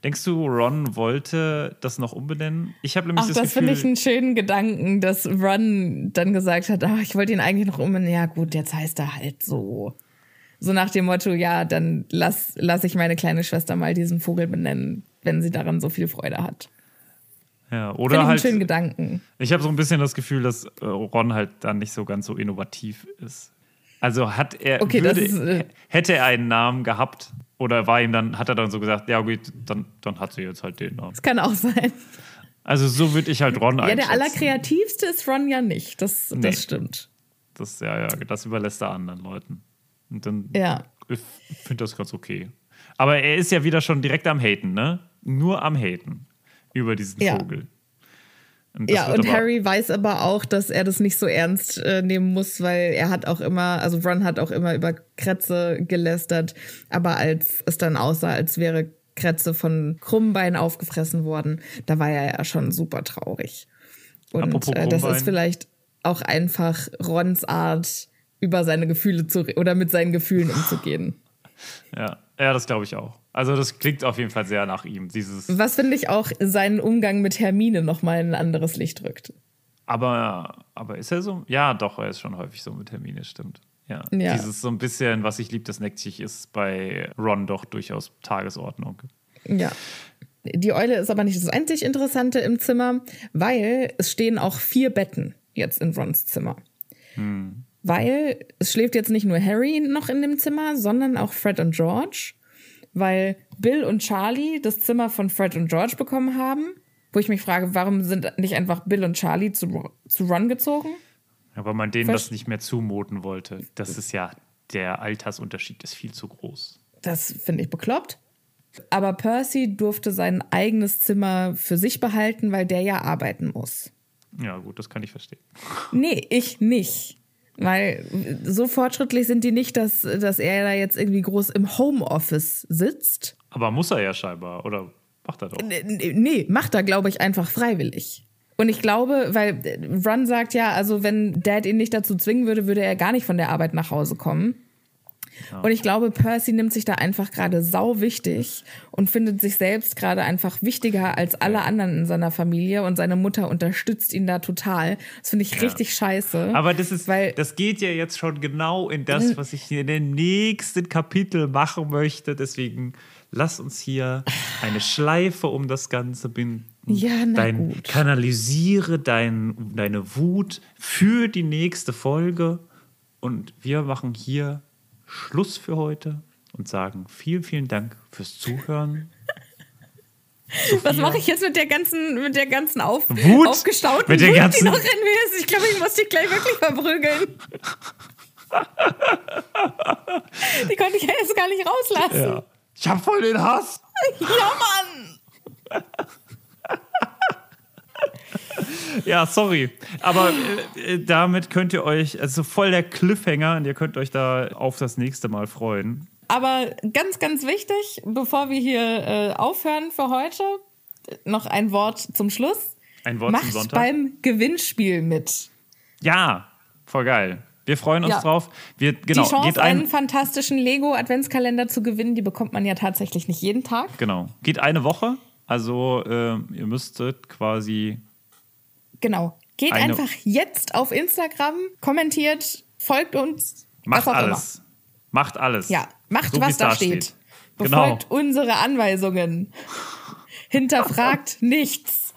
Speaker 2: Denkst du, Ron wollte das noch umbenennen? Ich habe nämlich
Speaker 1: Ach,
Speaker 2: das,
Speaker 1: das finde ich einen schönen Gedanken, dass Ron dann gesagt hat, ach, ich wollte ihn eigentlich noch umbenennen. Ja gut, jetzt heißt er halt so. So nach dem Motto, ja, dann lass, lass ich meine kleine Schwester mal diesen Vogel benennen, wenn sie daran so viel Freude hat.
Speaker 2: Ja, oder halt,
Speaker 1: schönen Gedanken.
Speaker 2: Ich habe so ein bisschen das Gefühl, dass äh, Ron halt dann nicht so ganz so innovativ ist. Also hat er,
Speaker 1: Okay, das
Speaker 2: würde,
Speaker 1: ist, äh,
Speaker 2: hätte er einen Namen gehabt oder war ihm dann, hat er dann so gesagt, ja gut, dann, dann hat sie jetzt halt den Namen.
Speaker 1: Das kann auch sein.
Speaker 2: Also so würde ich halt Ron
Speaker 1: Ja,
Speaker 2: einschätzen.
Speaker 1: der allerkreativste ist Ron ja nicht. Das,
Speaker 2: Nee.
Speaker 1: das stimmt.
Speaker 2: Das, ja, ja, das überlässt er anderen Leuten. Und dann,
Speaker 1: Ja.
Speaker 2: ich finde das ganz okay. Aber er ist ja wieder schon direkt am Haten, ne? Nur am Haten über diesen
Speaker 1: Ja.
Speaker 2: Vogel. Und das
Speaker 1: Ja, und Harry weiß aber auch, dass er das nicht so ernst äh, nehmen muss, weil er hat auch immer, also Ron hat auch immer über Kretze gelästert, aber als es dann aussah, als wäre Kretze von Krummbein aufgefressen worden, da war er ja schon super traurig. Und äh, das ist vielleicht auch einfach Rons Art, über seine Gefühle zu oder mit seinen Gefühlen umzugehen. <laughs>
Speaker 2: Ja, ja das glaube ich auch. Also das klingt auf jeden Fall sehr nach ihm. Dieses,
Speaker 1: Was finde ich auch seinen Umgang mit Hermine nochmal in ein anderes Licht rückt.
Speaker 2: aber, aber ist er so? Ja, doch, er ist schon häufig so mit Hermine, stimmt. Ja.
Speaker 1: Ja.
Speaker 2: Dieses so ein bisschen, was ich lieb, das neckt sich, ist bei Ron doch durchaus Tagesordnung.
Speaker 1: Ja. Die Eule ist aber nicht das einzig Interessante im Zimmer, weil es stehen auch vier Betten jetzt in Rons Zimmer. Weil es schläft jetzt nicht nur Harry noch in dem Zimmer, sondern auch Fred und George, weil Bill und Charlie das Zimmer von Fred und George bekommen haben. Wo ich mich frage, warum sind nicht einfach Bill und Charlie zu, zu Ron gezogen?
Speaker 2: Aber man denen
Speaker 1: Verst-
Speaker 2: das nicht mehr zumuten wollte. Das ist ja, der Altersunterschied ist viel zu groß.
Speaker 1: Das finde ich bekloppt. Aber Percy durfte sein eigenes Zimmer für sich behalten, weil der ja arbeiten muss.
Speaker 2: Ja, gut, das kann ich verstehen.
Speaker 1: Nee, ich nicht. Weil so fortschrittlich sind die nicht, dass, dass er da jetzt irgendwie groß im Homeoffice sitzt.
Speaker 2: Aber muss er ja scheinbar, oder macht er doch?
Speaker 1: Nee, nee, macht er, glaube ich, einfach freiwillig. Und ich glaube, weil Ron sagt ja, also wenn Dad ihn nicht dazu zwingen würde, würde er gar nicht von der Arbeit nach Hause kommen. Und ich glaube, Percy nimmt sich da einfach gerade sau wichtig und findet sich selbst gerade einfach wichtiger als alle anderen in seiner Familie und seine Mutter unterstützt ihn da total. Das finde ich richtig scheiße.
Speaker 2: Aber das ist,
Speaker 1: weil
Speaker 2: das geht ja jetzt schon genau in das, was ich hier in den nächsten Kapitel machen möchte. Deswegen lass uns hier eine Schleife um das Ganze binden.
Speaker 1: Ja, na
Speaker 2: dein,
Speaker 1: gut.
Speaker 2: Kanalisiere dein, deine Wut für die nächste Folge. Und wir machen hier Schluss für heute und sagen vielen, vielen Dank fürs Zuhören. <laughs>
Speaker 1: Was mache ich jetzt mit der ganzen, mit der ganzen Auf
Speaker 2: Wut?
Speaker 1: aufgestauten
Speaker 2: Mit der
Speaker 1: Wut,
Speaker 2: ganzen-
Speaker 1: die noch in mir ist? Ich glaube, ich muss die gleich wirklich verprügeln. <laughs> die konnte ich ja jetzt gar nicht rauslassen.
Speaker 2: Ich hab voll den Hass.
Speaker 1: Ja, Mann! <laughs> <laughs>
Speaker 2: Ja, sorry. Aber äh, äh, damit könnt ihr euch, also voll der Cliffhanger, und ihr könnt euch da auf das nächste Mal freuen.
Speaker 1: Aber ganz, ganz wichtig, bevor wir hier äh, aufhören für heute,
Speaker 3: noch ein Wort zum Schluss.
Speaker 2: Ein Wort
Speaker 3: Macht
Speaker 2: zum Sonntag.
Speaker 3: beim Gewinnspiel mit.
Speaker 2: Ja, voll geil. Wir freuen uns
Speaker 3: Ja.
Speaker 2: drauf. Wir, genau,
Speaker 3: die Chance,
Speaker 2: geht
Speaker 3: einen
Speaker 2: ein,
Speaker 3: fantastischen Lego-Adventskalender zu gewinnen, die bekommt man ja tatsächlich nicht jeden Tag.
Speaker 2: genau, geht eine Woche. Also äh, ihr müsstet quasi
Speaker 3: Genau. Geht
Speaker 2: Eine-
Speaker 3: einfach jetzt auf Instagram, kommentiert, folgt uns.
Speaker 2: macht alles. Macht alles.
Speaker 3: Immer. Ja, macht,
Speaker 2: So,
Speaker 3: was da steht.
Speaker 2: steht. Genau.
Speaker 3: Befolgt unsere Anweisungen. Hinterfragt <laughs> nichts.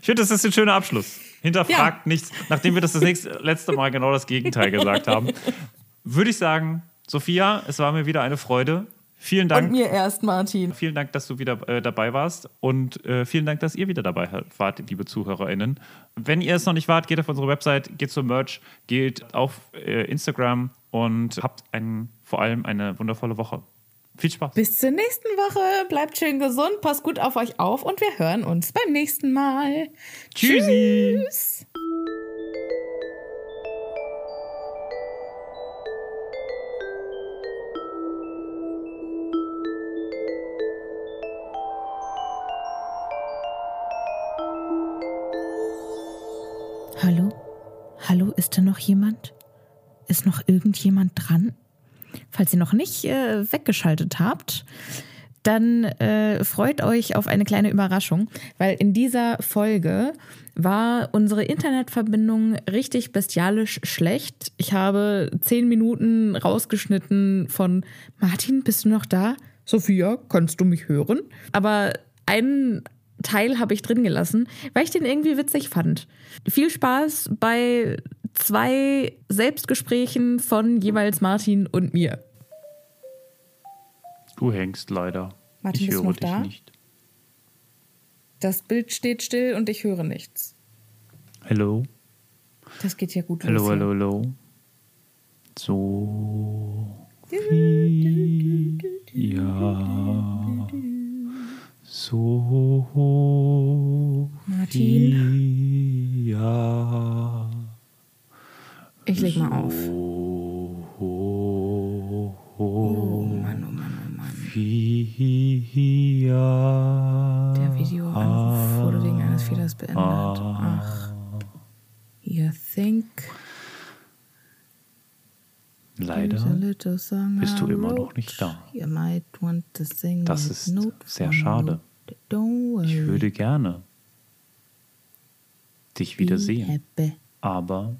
Speaker 2: Ich finde, das ist ein schöner Abschluss. Hinterfragt nichts, nachdem wir das, das nächste, <laughs> letzte Mal genau das Gegenteil gesagt haben. <laughs> Würde ich sagen, Sophia, es war mir wieder eine Freude. Vielen Dank.
Speaker 3: Und mir erst, Martin.
Speaker 2: Vielen Dank, dass du wieder äh, dabei warst und äh, vielen Dank, dass ihr wieder dabei wart, liebe ZuhörerInnen. Wenn ihr es noch nicht wart, geht auf unsere Website, geht zum Merch, geht auf äh, Instagram und habt einen, vor allem eine wundervolle Woche. Viel Spaß.
Speaker 3: Bis zur nächsten Woche. Bleibt schön gesund, passt gut auf euch auf und wir hören uns beim nächsten Mal.
Speaker 2: Tschüssi.
Speaker 3: Tschüss.
Speaker 1: Ist noch jemand? Ist noch irgendjemand dran? Falls ihr noch nicht äh, weggeschaltet habt, dann äh, freut euch auf eine kleine Überraschung, weil in dieser Folge war unsere Internetverbindung richtig bestialisch schlecht. Ich habe zehn Minuten rausgeschnitten von Martin, bist du noch da? Sophia, kannst du mich hören? Aber einen Teil habe ich drin gelassen, weil ich den irgendwie witzig fand. Viel Spaß bei zwei Selbstgesprächen von jeweils Martin und mir.
Speaker 2: Du hängst leider.
Speaker 3: Martin,
Speaker 2: ich
Speaker 3: bist du
Speaker 2: höre
Speaker 3: noch
Speaker 2: dich
Speaker 3: da?
Speaker 2: nicht.
Speaker 3: Das Bild steht still und ich höre nichts.
Speaker 2: Hallo?
Speaker 3: Das geht ja gut
Speaker 2: Hallo,
Speaker 3: los.
Speaker 2: hallo, hallo. So. Ja. So.
Speaker 3: Martin.
Speaker 2: Ja.
Speaker 3: Ich leg mal auf.
Speaker 2: Oh,
Speaker 3: Oh Mann, oh Mann, oh Mann. Der wurde wegen eines Fehlers beendet. Ach. You think
Speaker 2: Leider. bist du immer noch nicht da. Das ist sehr schade. Ich würde gerne dich wieder
Speaker 3: be
Speaker 2: sehen,
Speaker 3: Happy.
Speaker 2: Aber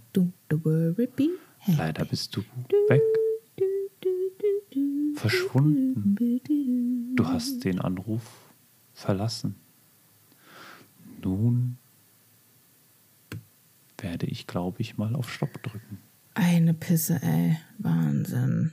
Speaker 2: leider bist du weg, verschwunden. Du hast den Anruf verlassen. Nun werde ich, glaube ich, mal auf Stopp drücken.
Speaker 3: Eine Pisse, ey. Wahnsinn.